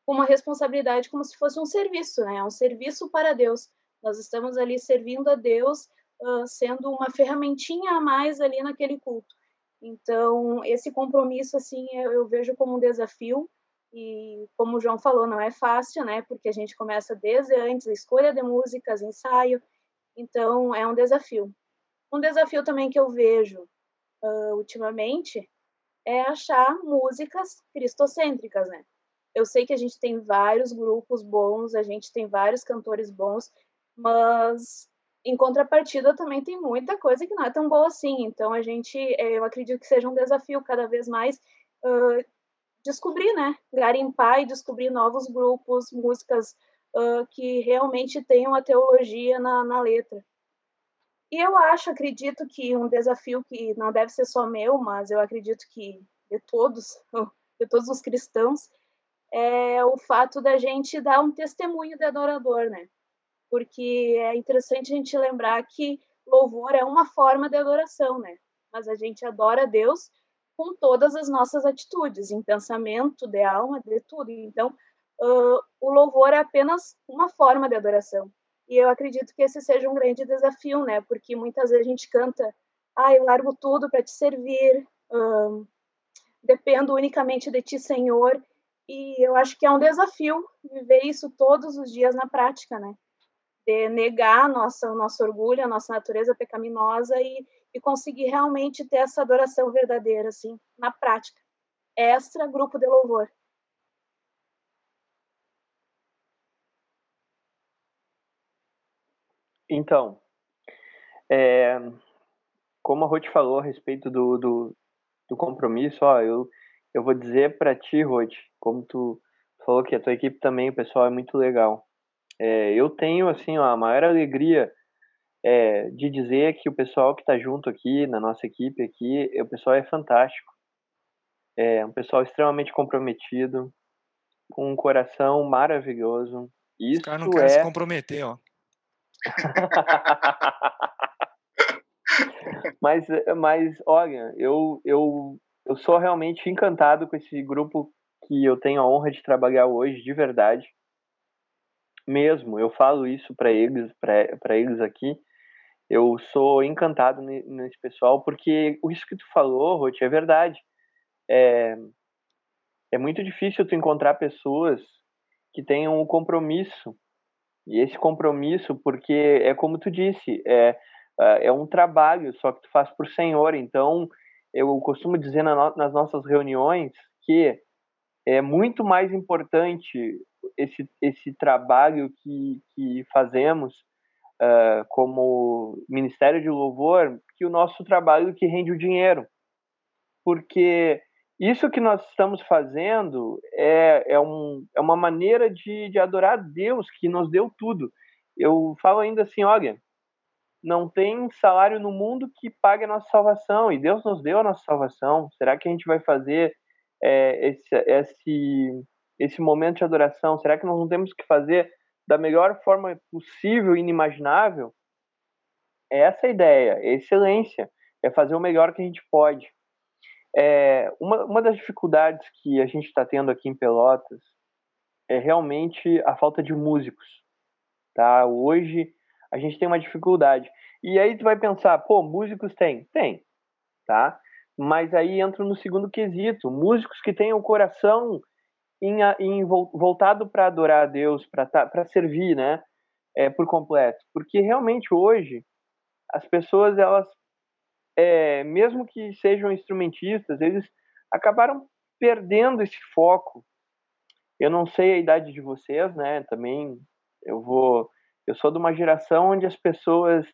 com uma responsabilidade como se fosse um serviço, né? Um serviço para Deus. Nós estamos ali servindo a Deus, uh, sendo uma ferramentinha a mais ali naquele culto. Então, esse compromisso, assim, eu, eu vejo como um desafio. E, como o João falou, não é fácil, né? Porque a gente começa desde antes, a escolha de músicas, ensaio. Então, é um desafio. Um desafio também que eu vejo uh, ultimamente é achar músicas cristocêntricas, né? Eu sei que a gente tem vários grupos bons, a gente tem vários cantores bons, mas em contrapartida também tem muita coisa que não é tão boa assim. Então a gente, é, eu acredito que seja um desafio cada vez mais uh, descobrir, né, garimpar e descobrir novos grupos, músicas uh, que realmente tenham a teologia na, na letra. E eu acho, acredito que um desafio que não deve ser só meu, mas eu acredito que de todos, de todos os cristãos, é o fato da gente dar um testemunho de adorador, né? Porque é interessante a gente lembrar que louvor é uma forma de adoração, né? Mas a gente adora Deus com todas as nossas atitudes, em pensamento, de alma, de tudo. Então, uh, o louvor é apenas uma forma de adoração. E eu acredito que esse seja um grande desafio, né? Porque muitas vezes a gente canta, ah, eu largo tudo para te servir, um, dependo unicamente de ti, Senhor. E eu acho que é um desafio viver isso todos os dias na prática, né? De negar nossa, o nosso orgulho, a nossa natureza pecaminosa e, e conseguir realmente ter essa adoração verdadeira, assim, na prática. Extra grupo de louvor. Então, é, como a Ruth falou a respeito do, do, do compromisso, ó, eu, eu vou dizer para ti, Ruth, como tu falou que a tua equipe também, o pessoal é muito legal. É, eu tenho, assim, ó, a maior alegria é, de dizer que o pessoal que está junto aqui, na nossa equipe aqui, o pessoal é fantástico. É um pessoal extremamente comprometido, com um coração maravilhoso. Isso Os caras não querem é... se comprometer, ó. mas, mas, olha, eu, eu, eu sou realmente encantado com esse grupo que eu tenho a honra de trabalhar hoje, de verdade. Mesmo, eu falo isso para eles, para eles aqui. Eu sou encantado nesse pessoal, porque isso que tu falou, Ruth, é verdade. É, é muito difícil tu encontrar pessoas que tenham o um compromisso e esse compromisso, porque é como tu disse, é, é, é um trabalho, só que tu faz por Senhor. Então, eu costumo dizer na, nas nossas reuniões que é muito mais importante esse, esse trabalho que, que fazemos uh, como Ministério de Louvor que o nosso trabalho que rende o dinheiro. Porque isso que nós estamos fazendo é, é, um, é uma maneira de, de adorar a Deus que nos deu tudo. Eu falo ainda assim, olha, não tem salário no mundo que pague a nossa salvação e Deus nos deu a nossa salvação. Será que a gente vai fazer é, esse, esse, esse momento de adoração? Será que nós não temos que fazer da melhor forma possível e inimaginável? É essa a ideia, é excelência, é fazer o melhor que a gente pode. É, uma, uma das dificuldades que a gente está tendo aqui em Pelotas é realmente a falta de músicos. Tá? Hoje a gente tem uma dificuldade. E aí tu vai pensar, pô, músicos tem? Tem, tá? Mas aí entra no segundo quesito, músicos que têm o coração em, em voltado para adorar a Deus, para tá, servir, né? É, por completo. Porque realmente hoje as pessoas elas é, mesmo que sejam instrumentistas, eles acabaram perdendo esse foco. Eu não sei a idade de vocês, né? Também eu vou, eu sou de uma geração onde as pessoas,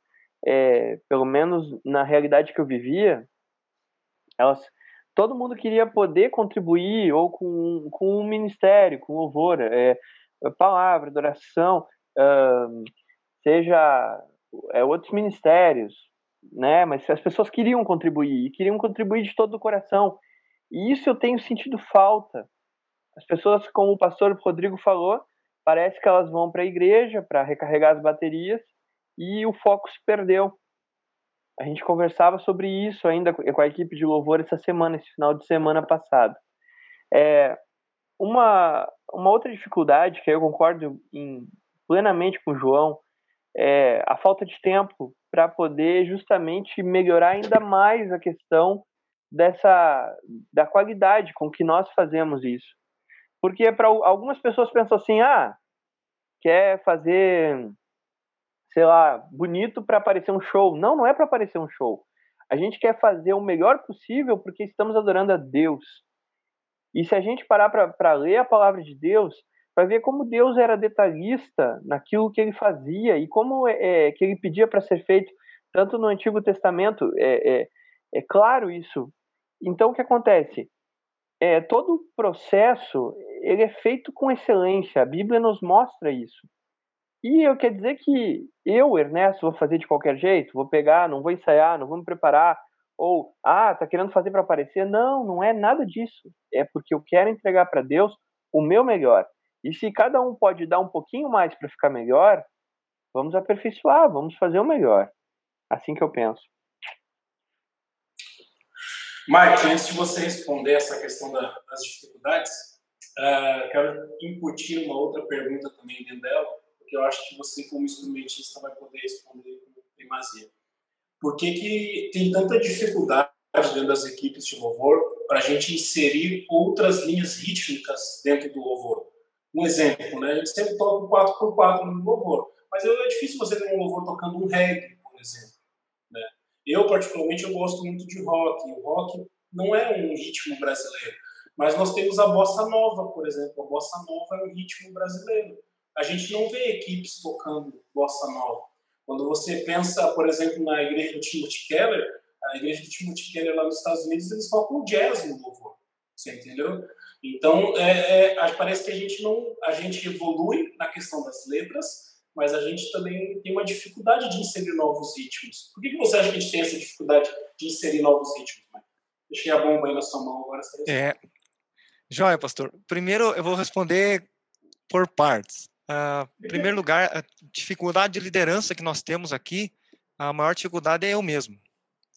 é, pelo menos na realidade que eu vivia, elas, todo mundo queria poder contribuir ou com, com um ministério, com louvor, é, palavra, adoração, uh, seja é, outros ministérios, né? Mas as pessoas queriam contribuir e queriam contribuir de todo o coração. E isso eu tenho sentido falta. As pessoas, como o pastor Rodrigo falou, parece que elas vão para a igreja para recarregar as baterias e o foco se perdeu. A gente conversava sobre isso ainda com a equipe de louvor essa semana, esse final de semana passado. É, uma, uma outra dificuldade que eu concordo em, plenamente com o João é a falta de tempo para poder justamente melhorar ainda mais a questão dessa da qualidade com que nós fazemos isso. Porque para algumas pessoas pensam assim: "Ah, quer fazer sei lá, bonito para aparecer um show". Não, não é para aparecer um show. A gente quer fazer o melhor possível porque estamos adorando a Deus. E se a gente parar para ler a palavra de Deus, vai ver como Deus era detalhista naquilo que ele fazia e como é, é que ele pedia para ser feito, tanto no Antigo Testamento, é, é, é, claro isso. Então, o que acontece? É, todo o processo ele é feito com excelência, a Bíblia nos mostra isso. E eu quero dizer que eu, Ernesto, vou fazer de qualquer jeito, vou pegar, não vou ensaiar, não vou me preparar, ou, ah, tá querendo fazer para aparecer. Não, não é nada disso. É porque eu quero entregar para Deus o meu melhor. E se cada um pode dar um pouquinho mais para ficar melhor, vamos aperfeiçoar, vamos fazer o melhor. Assim que eu penso. Mike, antes de você responder essa questão da, das dificuldades, uh, quero incutir uma outra pergunta também dentro dela, porque eu acho que você, como instrumentista, vai poder responder com primazia. Por que, que tem tanta dificuldade dentro das equipes de louvor para a gente inserir outras linhas rítmicas dentro do louvor? Um exemplo, né? Gente sempre toca 4x4 no louvor, mas é difícil você ter um louvor tocando um reggae, por exemplo. Né? Eu, particularmente, eu gosto muito de rock. O rock não é um ritmo brasileiro, mas nós temos a bossa nova, por exemplo. A bossa nova é um ritmo brasileiro. A gente não vê equipes tocando bossa nova. Quando você pensa, por exemplo, na igreja do Timothy Keller, a igreja do Timothy Keller lá nos Estados Unidos, eles tocam jazz no louvor. Você entendeu? Então, é, é, parece que a gente não, a gente evolui na questão das letras, mas a gente também tem uma dificuldade de inserir novos ritmos. Por que, que você acha que a gente tem essa dificuldade de inserir novos ritmos? Deixei a bomba aí na sua mão agora. É. Joia, pastor. Primeiro eu vou responder por partes. Uh, em primeiro lugar, a dificuldade de liderança que nós temos aqui, a maior dificuldade é eu mesmo.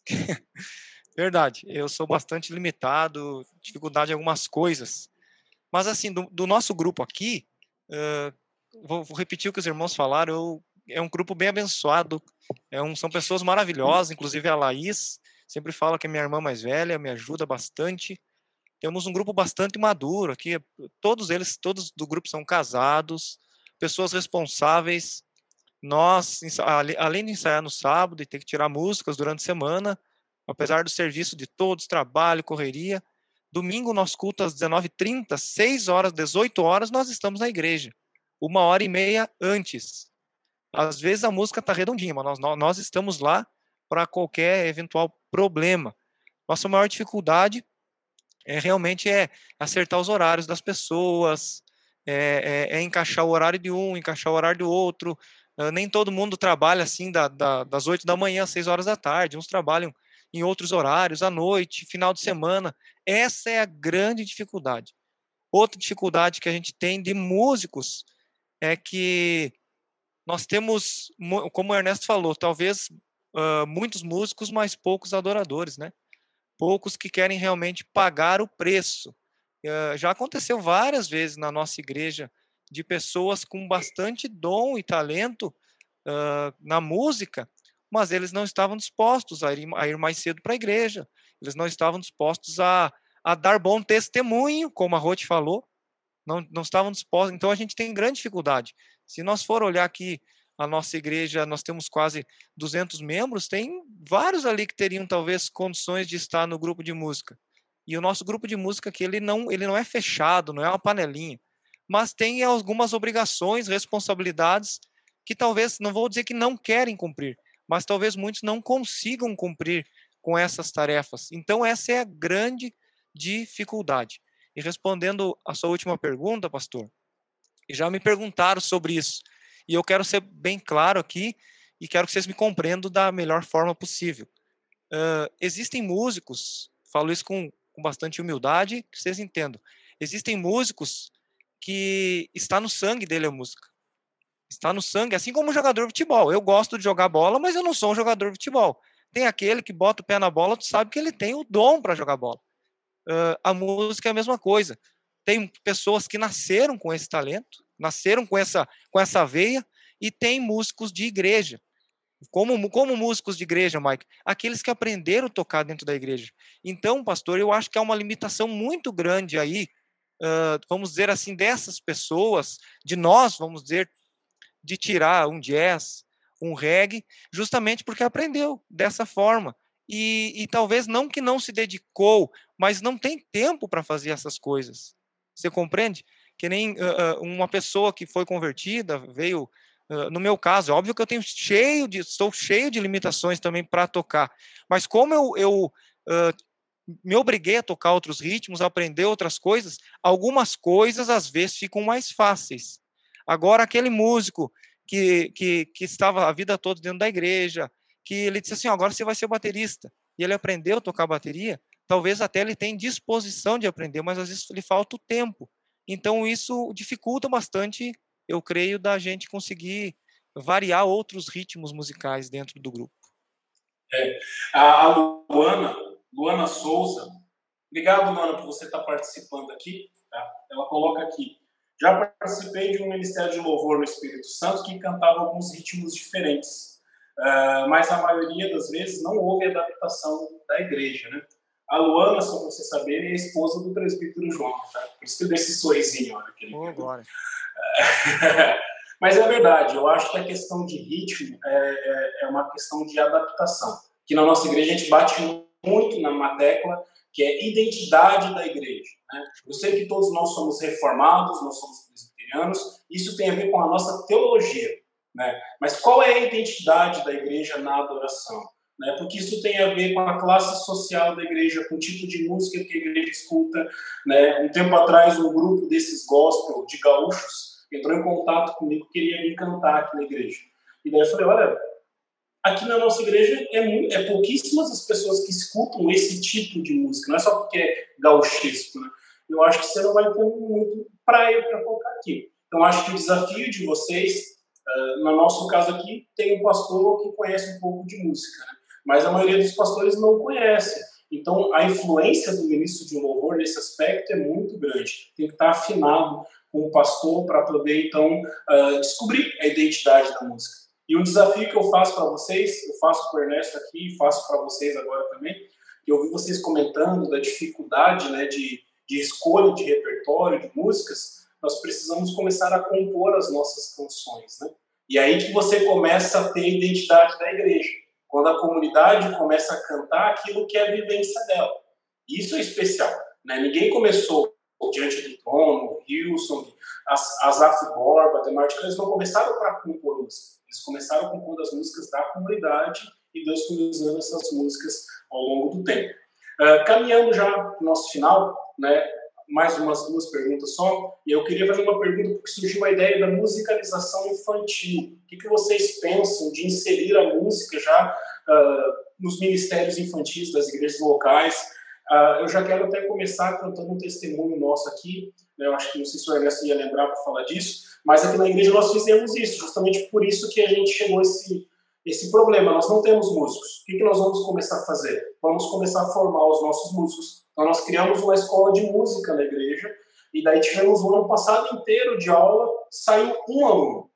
Verdade, eu sou bastante limitado, dificuldade em algumas coisas. Mas, assim, do, do nosso grupo aqui, uh, vou, vou, repetir o que os irmãos falaram, eu, é um grupo bem abençoado, é um, são pessoas maravilhosas, inclusive a Laís, sempre fala que é minha irmã mais velha, me ajuda bastante. Temos um grupo bastante maduro aqui, todos eles, todos do grupo são casados, pessoas responsáveis. Nós, além de ensaiar no sábado e ter que tirar músicas durante a semana, apesar do serviço de todos, trabalho, correria, domingo nosso culto às 19h30, 6 horas, 18 horas, nós estamos na igreja. Uma hora e meia antes. Às vezes a música está redondinha, mas nós, nós estamos lá para qualquer eventual problema. Nossa maior dificuldade é realmente é acertar os horários das pessoas, é, é, é, encaixar o horário de um, encaixar o horário do outro. Uh, nem todo mundo trabalha assim da, da, das 8 da manhã às 6 horas da tarde, uns trabalham em outros horários, à noite, final de semana. Essa é a grande dificuldade. Outra dificuldade que a gente tem de músicos é que nós temos, como o Ernesto falou, talvez uh, muitos músicos, mas poucos adoradores, né? Poucos que querem realmente pagar o preço já aconteceu várias vezes na nossa igreja de pessoas com bastante dom e talento uh, na música, mas eles não estavam dispostos a ir, a ir mais cedo para a igreja, eles não estavam dispostos a, a dar bom testemunho, como a Roth falou, não, não estavam dispostos. Então a gente tem grande dificuldade. Se nós for olhar aqui a nossa igreja, nós temos quase 200 membros, tem vários ali que teriam talvez condições de estar no grupo de música. E o nosso grupo de música aqui, ele não, ele não é fechado, não é uma panelinha, mas tem algumas obrigações, responsabilidades que talvez, não vou dizer que não querem cumprir, mas talvez muitos não consigam cumprir com essas tarefas. Então, essa é a grande dificuldade. E respondendo a sua última pergunta, pastor, já me perguntaram sobre isso. E eu quero ser bem claro aqui e quero que vocês me compreendam da melhor forma possível. Uh, existem músicos, falo isso com com bastante humildade, que vocês entendam. Existem músicos que está no sangue dele a música. Está no sangue, assim como um jogador de futebol. Eu gosto de jogar bola, mas eu não sou um jogador de futebol. Tem aquele que bota o pé na bola, tu sabe que ele tem o dom para jogar bola. Uh, a música é a mesma coisa. Tem pessoas que nasceram com esse talento, nasceram com essa, com essa veia, e tem músicos de igreja como, como músicos de igreja, Mike, aqueles que aprenderam a tocar dentro da igreja. Então, pastor, eu acho que há uma limitação muito grande aí, uh, vamos dizer assim, dessas pessoas, de nós, vamos dizer, de tirar um jazz, um reggae, justamente porque aprendeu dessa forma. e, e talvez não que não se dedicou, mas não tem tempo para fazer essas coisas. Você compreende? Que nem uh, uma pessoa que foi convertida veio no meu caso, óbvio que eu tenho cheio de, estou cheio de limitações também para tocar, mas como eu, eu uh, me obriguei a tocar outros ritmos, a aprender outras coisas, algumas coisas às vezes ficam mais fáceis. Agora, aquele músico que, que, que estava a vida toda dentro da igreja, que ele disse assim: agora você vai ser baterista, e ele aprendeu a tocar bateria, talvez até ele tenha disposição de aprender, mas às vezes lhe falta o tempo. Então, isso dificulta bastante eu creio, da gente conseguir variar outros ritmos musicais dentro do grupo. É. A Luana, Luana Souza, obrigado, Luana, por você estar participando aqui. Tá? Ela coloca aqui. Já participei de um ministério de louvor no Espírito Santo que cantava alguns ritmos diferentes, uh, mas a maioria das vezes não houve adaptação da igreja, né? A Luana, só para você saber, é a esposa do presbítero João, tá? Por isso que eu dei esse sorrisinho. Olha, que ele oh. Mas é verdade, eu acho que a questão de ritmo é, é, é, uma questão de adaptação. Que na nossa igreja a gente bate muito numa tecla que é identidade da igreja. Né? Eu sei que todos nós somos reformados, nós somos presbiterianos, isso tem a ver com a nossa teologia. Né? Mas qual é a identidade da igreja na adoração? Né? Porque isso tem a ver com a classe social da igreja, com o tipo de música que a igreja escuta. Né? Um tempo atrás, um grupo desses gospel de gaúchos entrou em contato comigo, queria me cantar aqui na igreja. E daí eu falei, olha, aqui na nossa igreja é, é pouquíssimas as pessoas que escutam esse tipo de música, não é só porque é gauchesco, né? Eu acho que você não vai ter muito praia para colocar aqui. Então, acho que o desafio de vocês, uh, no nosso caso aqui, tem um pastor que conhece um pouco de música, né? mas a maioria dos pastores não conhece. Então, a influência do ministro de louvor nesse aspecto é muito grande. Tem que estar afinado com o pastor para poder, então, uh, descobrir a identidade da música. E um desafio que eu faço para vocês, eu faço para o Ernesto aqui, faço para vocês agora também, eu vi vocês comentando da dificuldade né, de, de escolha de repertório, de músicas, nós precisamos começar a compor as nossas canções, né? E aí que você começa a ter a identidade da igreja. Quando a comunidade começa a cantar aquilo que é a vivência dela. Isso é especial. Né? Ninguém começou Diante do Trono, Wilson, Asaf Borba, Demartino, eles não começaram para compor música. Eles começaram a compor as músicas da comunidade e Deus foi usando essas músicas ao longo do tempo. Uh, caminhando já para o nosso final, né, mais umas duas perguntas só, e eu queria fazer uma pergunta porque surgiu a ideia da musicalização infantil. O que, que vocês pensam de inserir a música já uh, nos ministérios infantis das igrejas locais? Uh, eu já quero até começar contando um testemunho nosso aqui. Né? Eu acho que não sei se o Ernesto ia lembrar para falar disso, mas aqui na igreja nós fizemos isso, justamente por isso que a gente chegou a esse, esse problema. Nós não temos músicos. O que, que nós vamos começar a fazer? Vamos começar a formar os nossos músicos. Então, nós criamos uma escola de música na igreja, e daí tivemos o ano passado inteiro de aula, saiu um aluno.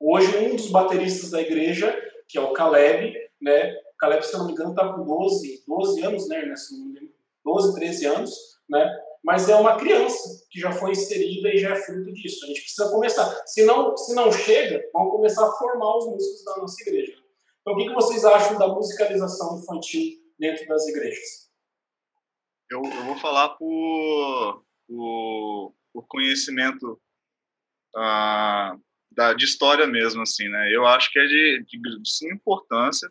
Hoje, um dos bateristas da igreja, que é o Caleb, né? O Caleb, se não me engano, está com 12, 12 anos, né, Ernesto? 12, 13 anos, né? Mas é uma criança que já foi inserida e já é fruto disso. A gente precisa começar. Se não, se não chega, vamos começar a formar os músicos da nossa igreja. Então, o que, que vocês acham da musicalização infantil dentro das igrejas? Eu, eu vou falar por, por, por conhecimento ah, da, de história mesmo, assim, né? Eu acho que é de, de, de importância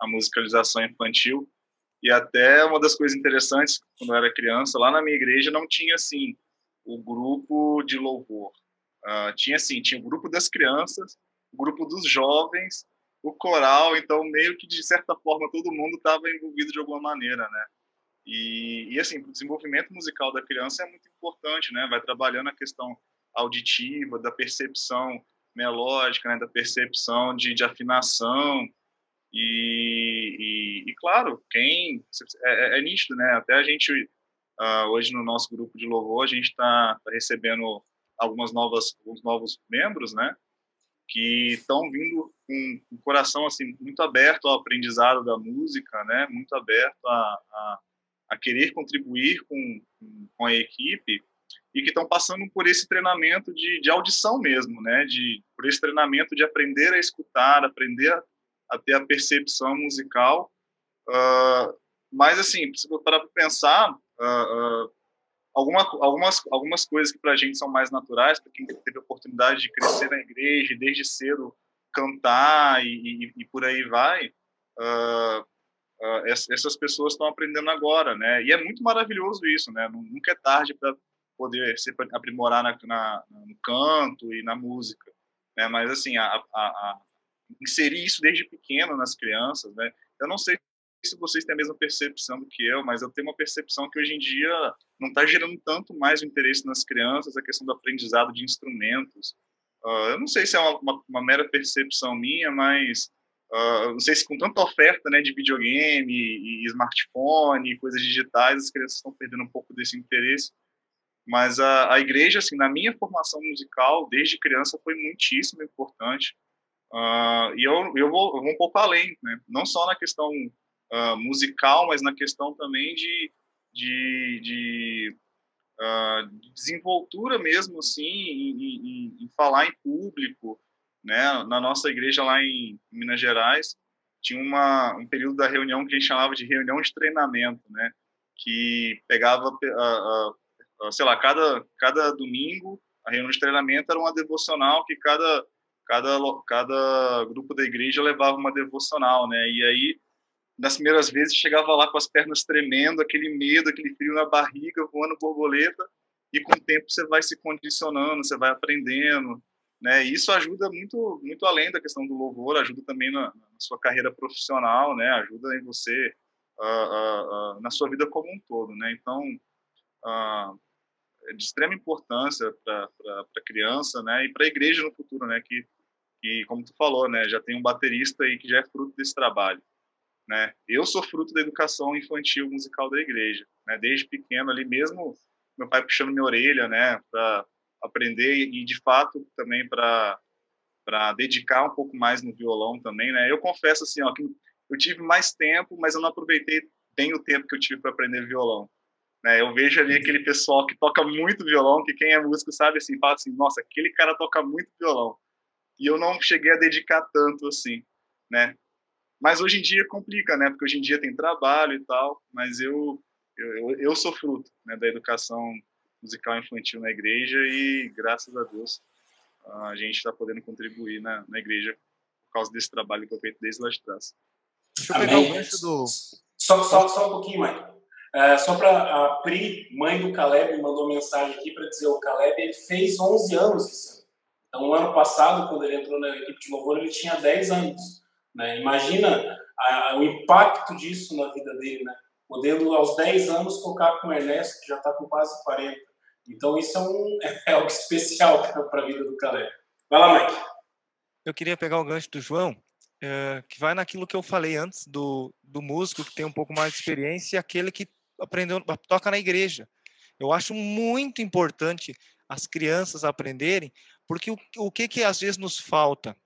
a musicalização infantil e até uma das coisas interessantes, quando eu era criança, lá na minha igreja não tinha, assim, o grupo de louvor. Uh, tinha, assim, tinha o grupo das crianças, o grupo dos jovens, o coral, então meio que, de certa forma, todo mundo estava envolvido de alguma maneira, né? E, e assim, o desenvolvimento musical da criança é muito importante, né? Vai trabalhando a questão auditiva, da percepção melódica, né? da percepção de, de afinação, e, e, e, claro, quem é, é, é, nítido, né? Até a gente uh, hoje no nosso grupo de louvor a gente está tá recebendo algumas novas, alguns novos membros, né? Que estão vindo com o coração assim muito aberto ao aprendizado da música, né? Muito aberto a, a, a querer contribuir com, com a equipe e que estão passando por esse treinamento de, de audição mesmo, né? De por esse treinamento de aprender a escutar, aprender a a percepção musical uh, Mas, assim, se parar para pensar, uh, uh, alguma, algumas, algumas coisas que para a gente são mais naturais, para quem teve a oportunidade de crescer na igreja desde cedo cantar e, e, e por aí vai, essas pessoas estão aprendendo agora, né? E é muito maravilhoso isso, né? Nunca é tarde para poder se aprimorar na, na, no canto e na música, né? Mas, assim, a, a inserir isso desde pequeno nas crianças, né? Eu não sei se vocês têm a mesma percepção do que eu, mas eu tenho uma percepção que hoje em dia não está gerando tanto mais o interesse nas crianças a questão do aprendizado de instrumentos. Uh, eu não sei se é uma, uma, uma mera percepção minha, mas uh, não sei se com tanta oferta né, de videogame e, e smartphone, e coisas digitais, as crianças estão perdendo um pouco desse interesse. Mas a, a igreja, assim, na minha formação musical, desde criança, foi muitíssimo importante. Uh, e eu, eu, vou, eu vou um pouco além, né? não só na questão uh, musical, mas na questão também de, de, de, uh, de desenvoltura mesmo, assim, em, em, em, falar em público, né? Na nossa igreja lá em Minas Gerais, tinha uma, um período da reunião que a gente chamava de reunião de treinamento, né? Que pegava, sei lá, cada, cada domingo, a reunião de treinamento era uma devocional que cada cada cada grupo da igreja levava uma devocional, né? E aí nas primeiras vezes chegava lá com as pernas tremendo, aquele medo, aquele frio na barriga, voando borboleta, e com o tempo você vai se condicionando, você vai aprendendo, né? E isso ajuda muito, muito além da questão do louvor, ajuda também na, na sua carreira profissional, né? Ajuda em você uh, uh, uh, na sua vida como um todo, né? Então, é de extrema importância para a criança, né? E para a igreja no futuro, né? Que, que, como tu falou, né? Já tem um baterista aí que já é fruto desse trabalho. Né? Eu sou fruto da educação infantil musical da igreja, né? Desde pequeno ali mesmo, meu pai puxando minha orelha, né, para aprender e de fato também para para dedicar um pouco mais no violão também, né? Eu confesso assim, ó, que eu tive mais tempo, mas eu não aproveitei bem o tempo que eu tive para aprender violão. Né? Eu vejo ali aquele pessoal que toca muito violão, que quem é músico sabe assim, fala assim, nossa, aquele cara toca muito violão. E eu não cheguei a dedicar tanto assim, né? Mas hoje em dia complica, né? Porque hoje em dia tem trabalho e tal, mas eu eu, eu sou fruto né, da educação musical infantil na igreja e graças a Deus a gente está podendo contribuir na, na igreja por causa desse trabalho que eu feito desde lá de trás. Deixa eu pegar o gancho do... Só, só, só um pouquinho, Mike. É, só para a Pri, mãe do Caleb, mandou mensagem aqui para dizer o Caleb ele fez 11 anos esse ano. Então, no ano passado, quando ele entrou na equipe de louvor, ele tinha 10 anos. Né? Imagina a, o impacto disso na vida dele, né? podendo aos 10 anos tocar com o Ernesto, que já está com quase 40. Então isso é, um, é algo especial para a vida do Caleb. Vai lá, Mike. Eu queria pegar o gancho do João, é, que vai naquilo que eu falei antes, do, do músico que tem um pouco mais de experiência e aquele que aprendeu, toca na igreja. Eu acho muito importante as crianças aprenderem, porque o, o que, que às vezes nos falta?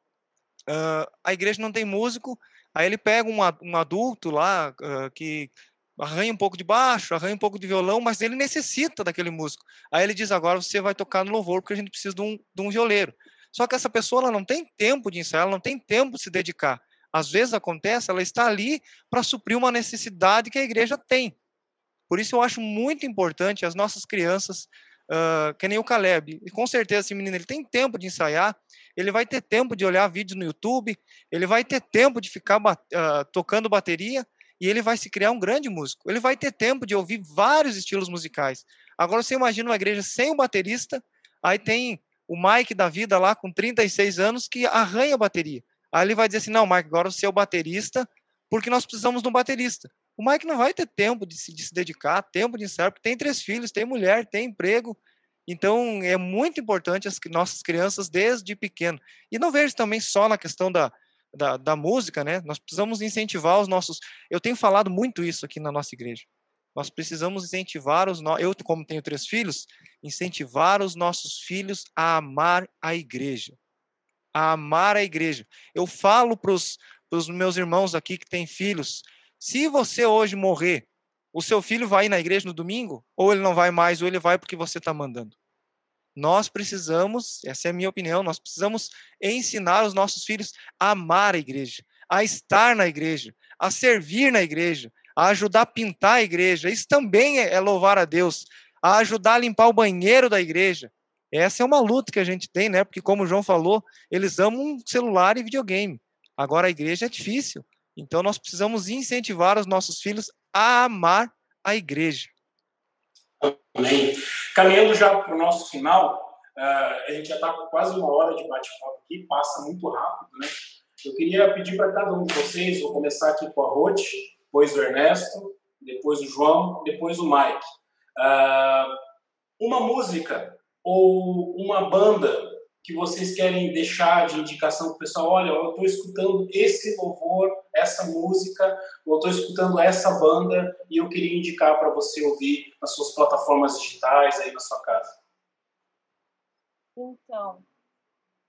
uh, a igreja não tem músico, aí ele pega um, um adulto lá uh, que arranha um pouco de baixo, arranha um pouco de violão, mas ele necessita daquele músico. Aí ele diz: agora você vai tocar no louvor, porque a gente precisa de um, de um violeiro. Só que essa pessoa ela não tem tempo de ensaiar, ela não tem tempo de se dedicar. Às vezes acontece, ela está ali para suprir uma necessidade que a igreja tem. Por isso eu acho muito importante as nossas crianças, uh, que nem o Caleb, e com certeza esse menino ele tem tempo de ensaiar, ele vai ter tempo de olhar vídeos no YouTube, ele vai ter tempo de ficar uh, tocando bateria e ele vai se criar um grande músico. Ele vai ter tempo de ouvir vários estilos musicais. Agora você imagina uma igreja sem um baterista, aí tem o Mike da vida lá com 36 anos que arranha a bateria. Aí ele vai dizer assim: "Não, Mike, agora você é o baterista, porque nós precisamos de um baterista". O Mike não vai ter tempo de se, de se dedicar, tempo de ensaiar, porque tem três filhos, tem mulher, tem emprego, então, é muito importante as nossas crianças desde pequeno. E não vejo também só na questão da, da, da, música, né? Nós precisamos incentivar os nossos. Eu tenho falado muito isso aqui na nossa igreja. Nós precisamos incentivar os. No... Eu, como tenho três filhos, incentivar os nossos filhos a amar a igreja. A amar a igreja. Eu falo para os meus irmãos aqui que têm filhos: se você hoje morrer o seu filho vai na igreja no domingo? Ou ele não vai mais, ou ele vai porque você está mandando? Nós precisamos, essa é a minha opinião, nós precisamos ensinar os nossos filhos a amar a igreja, a estar na igreja, a servir na igreja, a ajudar a pintar a igreja. Isso também é, é louvar a Deus. A ajudar a limpar o banheiro da igreja. Essa é uma luta que a gente tem, né? Porque, como o João falou, eles amam celular e videogame. Agora, a igreja é difícil. Então, nós precisamos incentivar os nossos filhos a amar a igreja. Amém. Caminhando já para o nosso final, uh, a gente já está com quase uma hora de bate-papo aqui, passa muito rápido, né? Eu queria pedir para cada um de vocês, vou começar aqui com a Ruth, depois o Ernesto, depois o João, depois o Mike. Uh, uma música ou uma banda que vocês querem deixar de indicação para o pessoal? Olha, eu estou escutando esse louvor, essa música, ou estou escutando essa banda e eu queria indicar para você ouvir nas suas plataformas digitais aí na sua casa. Então,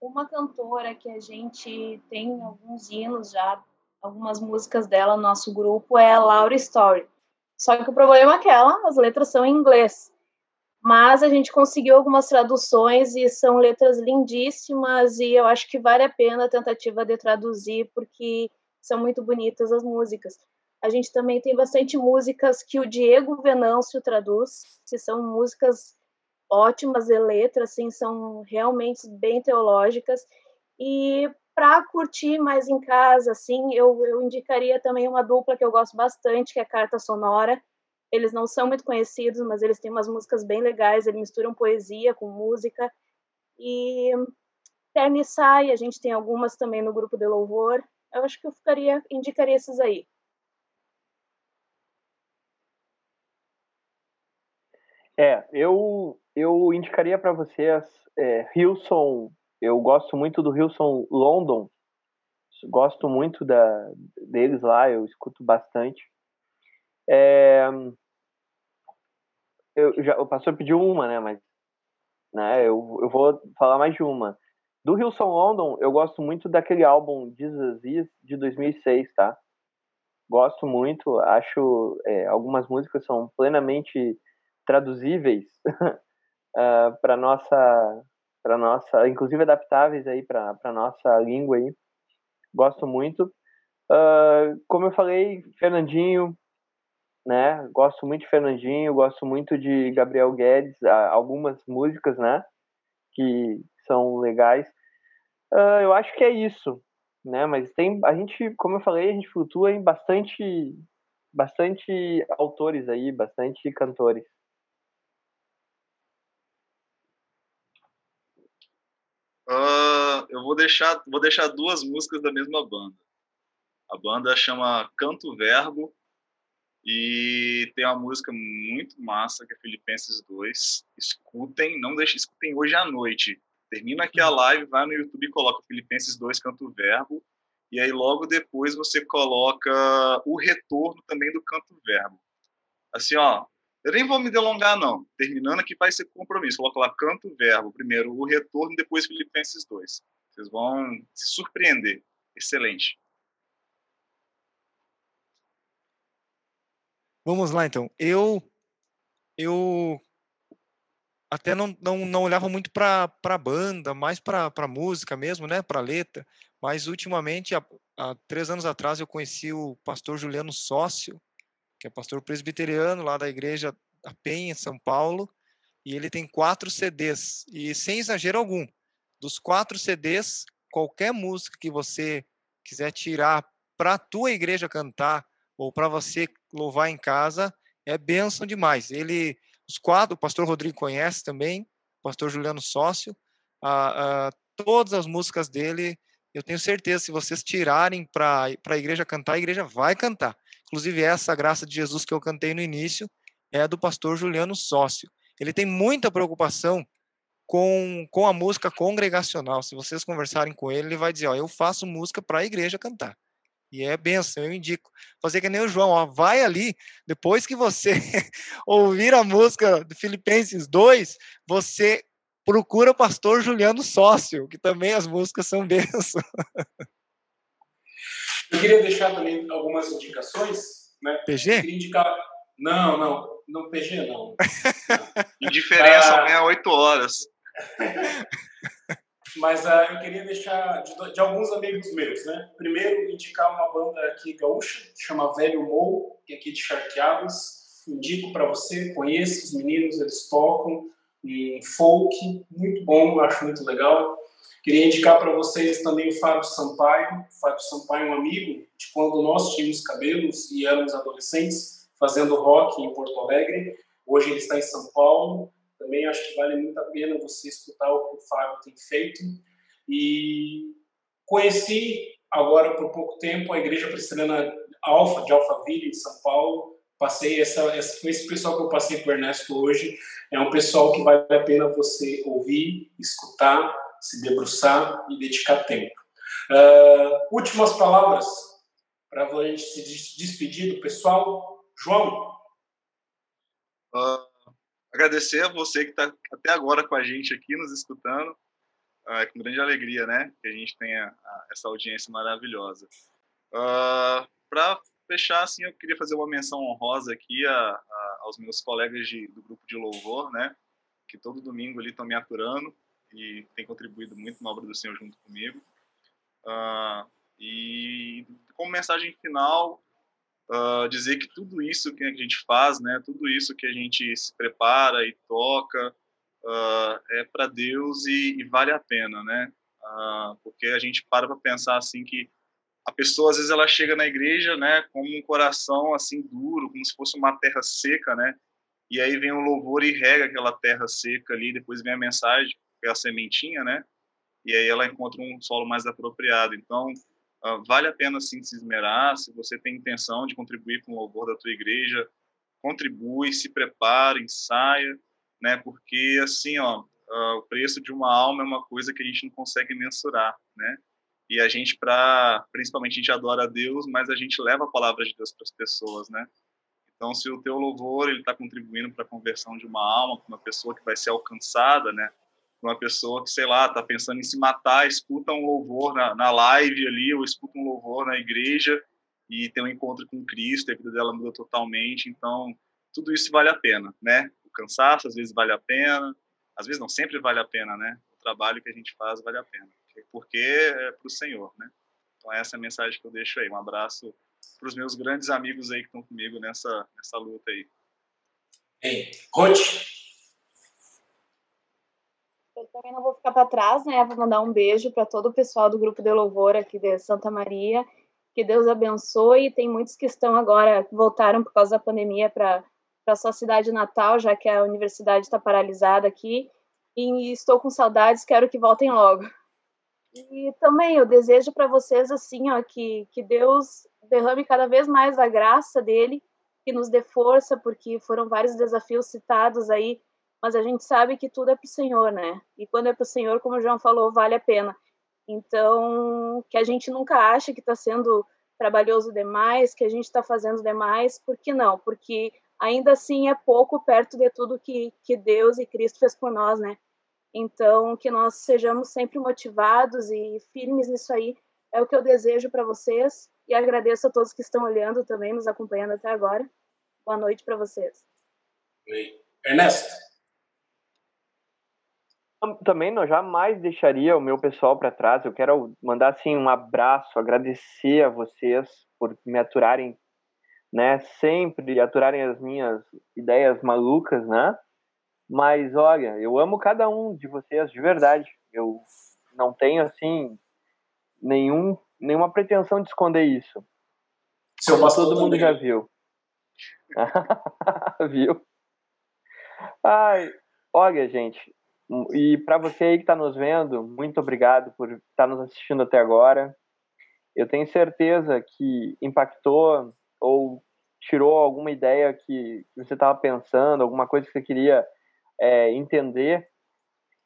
uma cantora que a gente tem alguns hinos já, algumas músicas dela no nosso grupo é a Laura Story. Só que o problema é que ela, as letras são em inglês. Mas a gente conseguiu algumas traduções e são letras lindíssimas e eu acho que vale a pena a tentativa de traduzir porque são muito bonitas as músicas. A gente também tem bastante músicas que o Diego Venâncio traduz, que são músicas ótimas de letra, assim, são realmente bem teológicas. E para curtir mais em casa, assim, eu, eu indicaria também uma dupla que eu gosto bastante, que é Carta Sonora. Eles não são muito conhecidos, mas eles têm umas músicas bem legais, eles misturam poesia com música. E Terni Sai, a gente tem algumas também no grupo de louvor. Eu acho que eu ficaria, indicaria esses aí. É, eu, eu indicaria para vocês é, Hilson. Eu gosto muito do Hilson London. Gosto muito da, deles lá, eu escuto bastante. É, eu, já, o pastor pediu uma, né? Mas né, eu, eu vou falar mais de uma. Do Hilson London, eu gosto muito daquele álbum Jesus Is de 2006, tá? Gosto muito, acho é, algumas músicas são plenamente traduzíveis uh, ah, para nossa para nossa inclusive adaptáveis aí para nossa língua aí gosto muito uh, como eu falei Fernandinho né? Gosto muito de Fernandinho gosto muito de Gabriel Guedes algumas músicas né? Que são legais. Uh, eu acho que é isso né? Mas tem a gente como eu falei a gente flutua em bastante bastante autores aí bastante cantores. Uh, eu vou deixar, vou deixar duas músicas da mesma banda. A banda chama Canto Verbo e tem uma música muito massa que é Filipenses 2. Escutem, não deixem, escutem hoje à noite. Termina aqui a uhum. live, vai no YouTube e coloca Filipenses 2 Canto Verbo e aí logo depois você coloca o retorno também do Canto Verbo. Assim, ó, eu nem vou me delongar, não. Terminando aqui vai ser compromisso. Coloca lá canto, verbo. Primeiro o retorno, depois Filipenses 2. Vocês vão se surpreender. Excelente. Vamos lá, então. Eu eu até não, não, não olhava muito para a banda, mais para a música mesmo, né, para letra. Mas ultimamente, há, há, três anos atrás, eu conheci o pastor Juliano Sócio, que é pastor presbiteriano lá da igreja da Penha, em São Paulo, e ele tem quatro CDs, e sem exagero algum, dos quatro CDs, qualquer música que você quiser tirar para a tua igreja cantar, ou para você louvar em casa, é bênção demais. Ele, os quatro, o pastor Rodrigo conhece também, o pastor Juliano Sócio, a, a, todas as músicas dele, eu tenho certeza, se vocês tirarem para a igreja cantar, a igreja vai cantar. Inclusive, essa graça de Jesus que eu cantei no início é do pastor Juliano Sócio. Ele tem muita preocupação com, com a música congregacional. Se vocês conversarem com ele, ele vai dizer: Ó, eu faço música para a igreja cantar. E é benção, eu indico. Fazer que nem o João, ó, vai ali, depois que você ouvir a música de Filipenses 2, você procura o pastor Juliano Sócio, que também as músicas são benção. Eu queria deixar também algumas indicações. Né? PG? indicar... Não, não, não PG não. Indiferença ah, amanhã 8 horas. Mas uh, eu queria deixar de, de, alguns amigos meus, né? Primeiro, indicar uma banda aqui gaúcha, que chama Velho Mou, que é aqui de Charqueadas. Indico para você, conheça os meninos, eles tocam um folk muito bom, acho muito legal. Queria indicar para vocês também o Fábio Sampaio. O Fábio Sampaio é um amigo de quando nós tínhamos cabelos e éramos adolescentes, fazendo rock em Porto Alegre. Hoje ele está em São Paulo também acho que vale muito a pena você escutar o que o Fábio tem feito. E conheci agora por pouco tempo a Igreja Presbiteriana Alfa, de Alphaville, em São Paulo. Passei essa, essa, esse pessoal que eu passei com o Ernesto hoje. É um pessoal que vale a pena você ouvir, escutar, se debruçar e dedicar tempo. Uh, últimas palavras para a gente se despedir do pessoal. João? Uh, agradecer a você que está até agora com a gente aqui, nos escutando. É com grande alegria, né? Que a gente tenha a, essa audiência maravilhosa. Uh, ah, Para fechar, assim, eu queria fazer uma menção honrosa aqui a, a, aos meus colegas de, do grupo de louvor, né? Que todo domingo ali estão me aturando e têm contribuído muito na obra do Senhor junto comigo. Uh, e como mensagem final, uh, dizer que tudo isso que a gente faz, né, tudo isso que a gente se prepara e toca, uh, é para Deus e, e, vale a pena, né? Uh, porque a gente para para pensar assim que a pessoa às vezes ela chega na igreja, né, com um coração assim duro, como se fosse uma terra seca, né? E aí vem o louvor e rega aquela terra seca ali, depois vem a mensagem, que é a sementinha, né? E aí ela encontra um solo mais apropriado. Então, Uh, vale a pena sim se esmerar. Se você tem intenção de contribuir com o louvor da tua igreja, contribui, se prepare, ensaia, né? Porque assim, ó, uh, o preço de uma alma é uma coisa que a gente não consegue mensurar, né? E a gente, para principalmente a gente adora a Deus, mas a gente leva a palavra de Deus para as pessoas, né? Então, se o teu louvor ele está contribuindo para a conversão de uma alma, para uma pessoa que vai ser alcançada, né? Uma pessoa que, sei lá, está pensando em se matar, escuta um louvor na, na live ali, ou escuta um louvor na igreja e tem um encontro com Cristo, a vida dela muda totalmente. Então, tudo isso vale a pena, né? O cansaço às vezes vale a pena, às vezes não, sempre vale a pena, né? O trabalho que a gente faz vale a pena, porque é para o Senhor, né? Então, essa é a mensagem que eu deixo aí. Um abraço para os meus grandes amigos aí que estão comigo nessa, nessa luta aí. Ei, Ruth, também não vou ficar para trás, né? Vou mandar um beijo para todo o pessoal do grupo de louvor aqui de Santa Maria. Que Deus abençoe. Tem muitos que estão agora, voltaram por causa da pandemia para a sua cidade natal, já que a universidade está paralisada aqui. E estou com saudades, quero que voltem logo. E também eu desejo para vocês assim, ó, que, que Deus derrame cada vez mais a graça dele, que nos dê força, porque foram vários desafios citados aí mas a gente sabe que tudo é para o Senhor, né? E quando é para o Senhor, como o João falou, vale a pena. Então, que a gente nunca ache que está sendo trabalhoso demais, que a gente está fazendo demais, por que não? Porque ainda assim é pouco perto de tudo que, que Deus e Cristo fez por nós, né? Então, que nós sejamos sempre motivados e firmes nisso aí, é o que eu desejo para vocês e agradeço a todos que estão olhando também, nos acompanhando até agora. Boa noite para vocês. Ernesto também não jamais deixaria o meu pessoal para trás. Eu quero mandar assim um abraço, agradecer a vocês por me aturarem, né? Sempre aturarem as minhas ideias malucas, né? Mas olha, eu amo cada um de vocês de verdade. Eu não tenho assim nenhum nenhuma pretensão de esconder isso. Seu Como todo mundo já viu. viu? Ai, olha, gente, e para você aí que está nos vendo, muito obrigado por estar tá nos assistindo até agora. Eu tenho certeza que impactou ou tirou alguma ideia que você estava pensando, alguma coisa que você queria é, entender.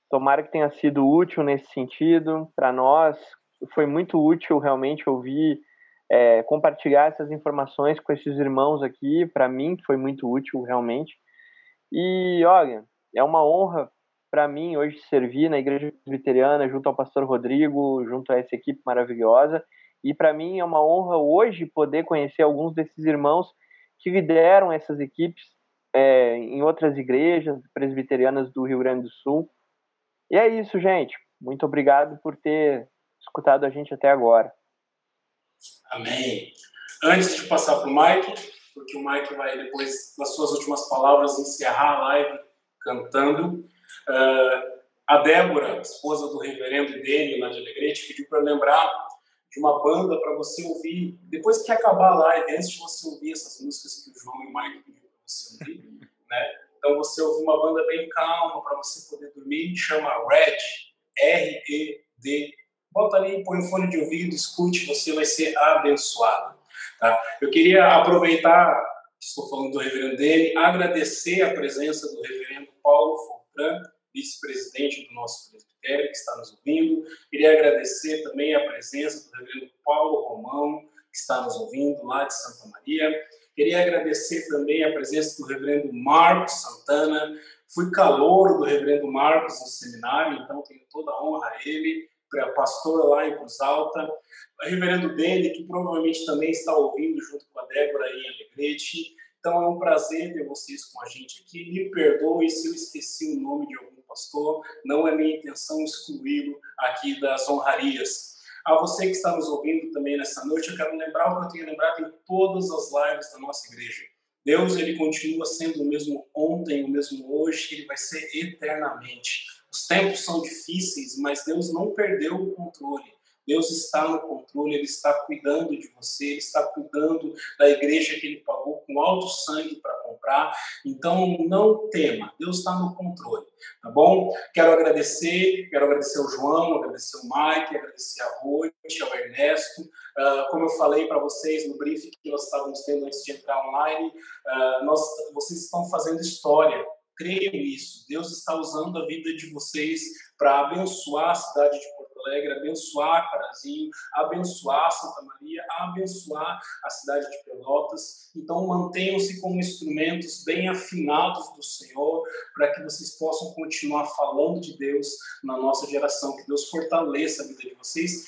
Tomara que tenha sido útil nesse sentido. Para nós, foi muito útil realmente ouvir, é, compartilhar essas informações com esses irmãos aqui. Para mim, foi muito útil realmente. E olha, é uma honra para mim hoje servir na igreja presbiteriana junto ao pastor Rodrigo, junto a essa equipe maravilhosa. E para mim é uma honra hoje poder conhecer alguns desses irmãos que lideram essas equipes é, em outras igrejas presbiterianas do Rio Grande do Sul. E é isso, gente. Muito obrigado por ter escutado a gente até agora. Amém. Antes de passar para o Mike, porque o Mike vai, depois das suas últimas palavras, encerrar a live cantando. Uh, a Débora, esposa do reverendo lá de Alegrete, pediu para lembrar de uma banda para você ouvir, depois que acabar a live, antes de você ouvir essas músicas que o João e o Mike pediram para você ouvir, né? Então você ouvir uma banda bem calma para você poder dormir, chama Red, R-E-D. Bota ali, põe o fone de ouvido, escute, você vai ser abençoado. Tá? Eu queria aproveitar, estou falando do reverendo dele, agradecer a presença do reverendo Paulo Fortran, vice-presidente do nosso presbitério, que está nos ouvindo. Queria agradecer também a presença do reverendo Paulo Romão, que está nos ouvindo lá de Santa Maria. Queria agradecer também a presença do reverendo Marcos Santana. Fui calor do reverendo Marcos no seminário, então tenho toda a honra a ele, pastor lá em Cruz Alta. O reverendo dele, que provavelmente também está ouvindo junto com a Débora em Alegrete. Então é um prazer ter vocês com a gente aqui. Me perdoe se eu esqueci o nome de algum pastor, não é minha intenção excluí-lo aqui das honrarias. A você que está nos ouvindo também nessa noite, eu quero lembrar o que eu tenho lembrado em todas as lives da nossa igreja. Deus, ele continua sendo o mesmo ontem, o mesmo hoje, ele vai ser eternamente. Os tempos são difíceis, mas Deus não perdeu o controle. Deus está no controle, Ele está cuidando de você, Ele está cuidando da igreja que Ele pagou com alto sangue para comprar. Então, não tema, Deus está no controle, tá bom? Quero agradecer, quero agradecer ao João, agradecer ao Mike, agradecer a Ruth, ao Ernesto. Uh, como eu falei para vocês no briefing que nós estávamos tendo antes de entrar online, uh, nós, vocês estão fazendo história. Creiam nisso. Deus está usando a vida de vocês para abençoar a cidade de Porto Alegre, abençoar Carazinho, abençoar Santa Maria, abençoar a cidade de Pelotas. Então, mantenham-se como instrumentos bem afinados do Senhor, para que vocês possam continuar falando de Deus na nossa geração. Que Deus fortaleça a vida de vocês.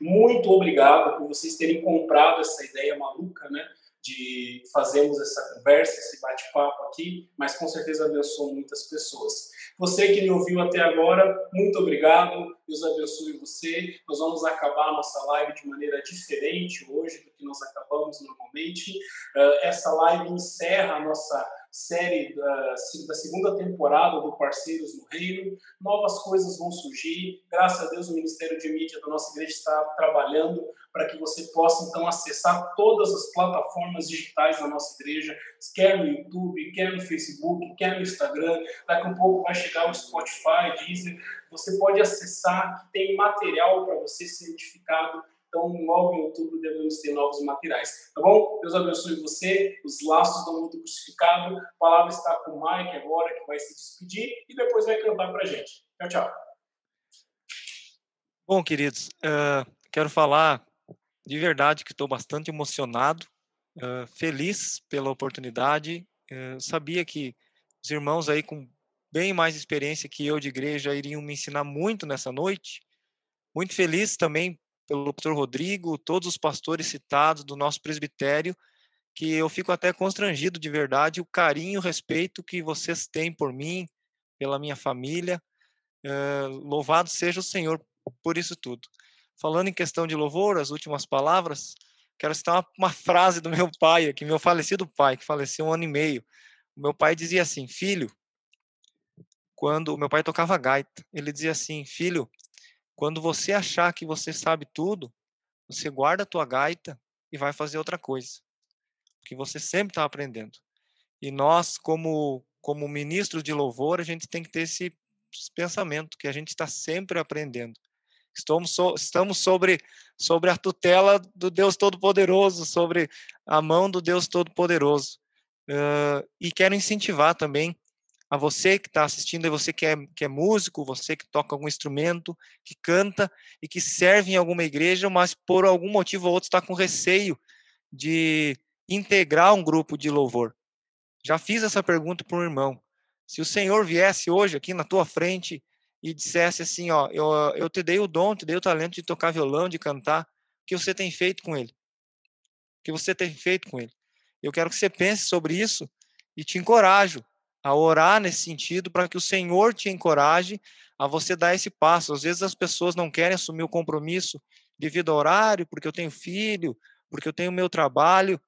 Muito obrigado por vocês terem comprado essa ideia maluca, né? De fazermos essa conversa, esse bate-papo aqui, mas com certeza abençoou muitas pessoas. Você que me ouviu até agora, muito obrigado. Deus abençoe você. Nós vamos acabar a nossa live de maneira diferente hoje do que nós acabamos normalmente. Uh, essa live encerra a nossa série da, da, segunda temporada do Parceiros no Reino. Novas coisas vão surgir. Graças a Deus, o Ministério de Mídia da nossa igreja está trabalhando para que você possa, então, acessar todas as plataformas digitais da nossa igreja, quer no YouTube, quer no Facebook, quer no Instagram. Daqui a um pouco vai chegar o Spotify, Deezer. Você pode acessar, tem material para você ser edificado então, logo em outubro devemos ter novos materiais. Tá bom? Deus abençoe você, os laços do mundo crucificado. A palavra está com o Mike agora, que vai se despedir e depois vai cantar para a gente. Tchau, tchau. Bom, queridos, uh, quero falar de verdade que estou bastante emocionado, uh, feliz pela oportunidade. Uh, sabia que os irmãos aí com bem mais experiência que eu de igreja iriam me ensinar muito nessa noite. Muito feliz também pelo pastor Rodrigo, todos os pastores citados do nosso presbitério, que eu fico até constrangido de verdade o carinho, o respeito que vocês têm por mim, pela minha família. Uh, louvado seja o Senhor por isso tudo. Falando em questão de louvor, as últimas palavras, quero citar uma, uma frase do meu pai, aqui, meu falecido pai, que faleceu um ano e meio. O meu pai dizia assim: Filho, quando o meu pai tocava gaita, ele dizia assim: Filho, quando você achar que você sabe tudo, você guarda a tua gaita e vai fazer outra coisa. Porque você sempre está aprendendo. E nós, como, como ministros de louvor, a gente tem que ter esse pensamento, que a gente está sempre aprendendo. Estamos, so, estamos sobre, sobre a tutela do Deus Todo-Poderoso, sobre a mão do Deus Todo-Poderoso. Uh, e quero incentivar também a você que está assistindo, a você que é, que é músico, você que toca algum instrumento, que canta e que serve em alguma igreja, mas por algum motivo ou outro está com receio de integrar um grupo de louvor. Já fiz essa pergunta para um irmão. Se o Senhor viesse hoje aqui na tua frente e dissesse assim, ó, eu, eu te dei o dom, te dei o talento de tocar violão, de cantar, o que você tem feito com ele? O que você tem feito com ele? Eu quero que você pense sobre isso e te encorajo a orar nesse sentido para que o Senhor te encoraje a você dar esse passo. Às vezes as pessoas não querem assumir o compromisso devido ao horário, porque eu tenho filho, porque eu tenho meu trabalho,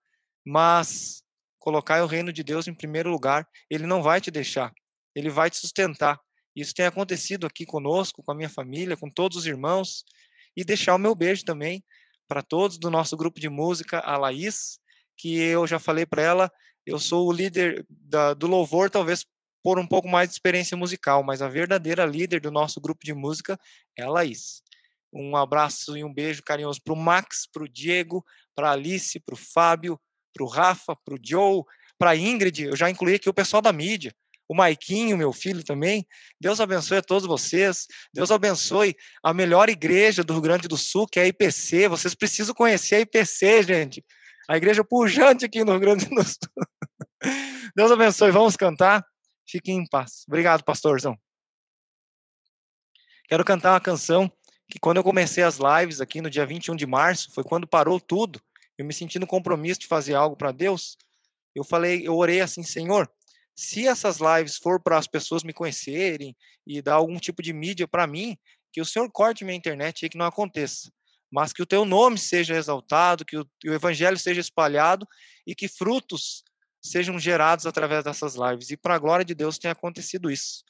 mas colocar o reino de Deus em primeiro lugar, ele não vai te deixar, ele vai te sustentar. Isso tem acontecido aqui conosco, com a minha família, com todos os irmãos, e deixar o meu beijo também para todos do nosso grupo de música, a Laís, que eu já falei para ela, eu sou o líder da, do louvor, talvez por um pouco mais de experiência musical, mas a verdadeira líder do nosso grupo de música é a Laís. Um abraço e um beijo carinhoso para o Max, para o Diego, para a Alice, para o Fábio, para o Rafa, para o Joe, para a Ingrid. Eu já incluí aqui o pessoal da mídia o Maiquinho, meu filho também. Deus abençoe a todos vocês. Deus abençoe a melhor igreja do Rio Grande do Sul, que é a IPC. Vocês precisam conhecer a IPC, gente. A igreja pujante aqui no Rio Grande do Sul. Deus abençoe. Vamos cantar? Fiquem em paz. Obrigado, pastorzão. Quero cantar uma canção que quando eu comecei as lives aqui no dia 21 de março, foi quando parou tudo. Eu me senti no compromisso de fazer algo para Deus. Eu falei, eu orei assim, Senhor, se essas lives for para as pessoas me conhecerem e dar algum tipo de mídia para mim, que o Senhor corte minha internet e que não aconteça. Mas que o teu nome seja exaltado, que o, que o evangelho seja espalhado e que frutos sejam gerados através dessas lives. E para a glória de Deus tem acontecido isso.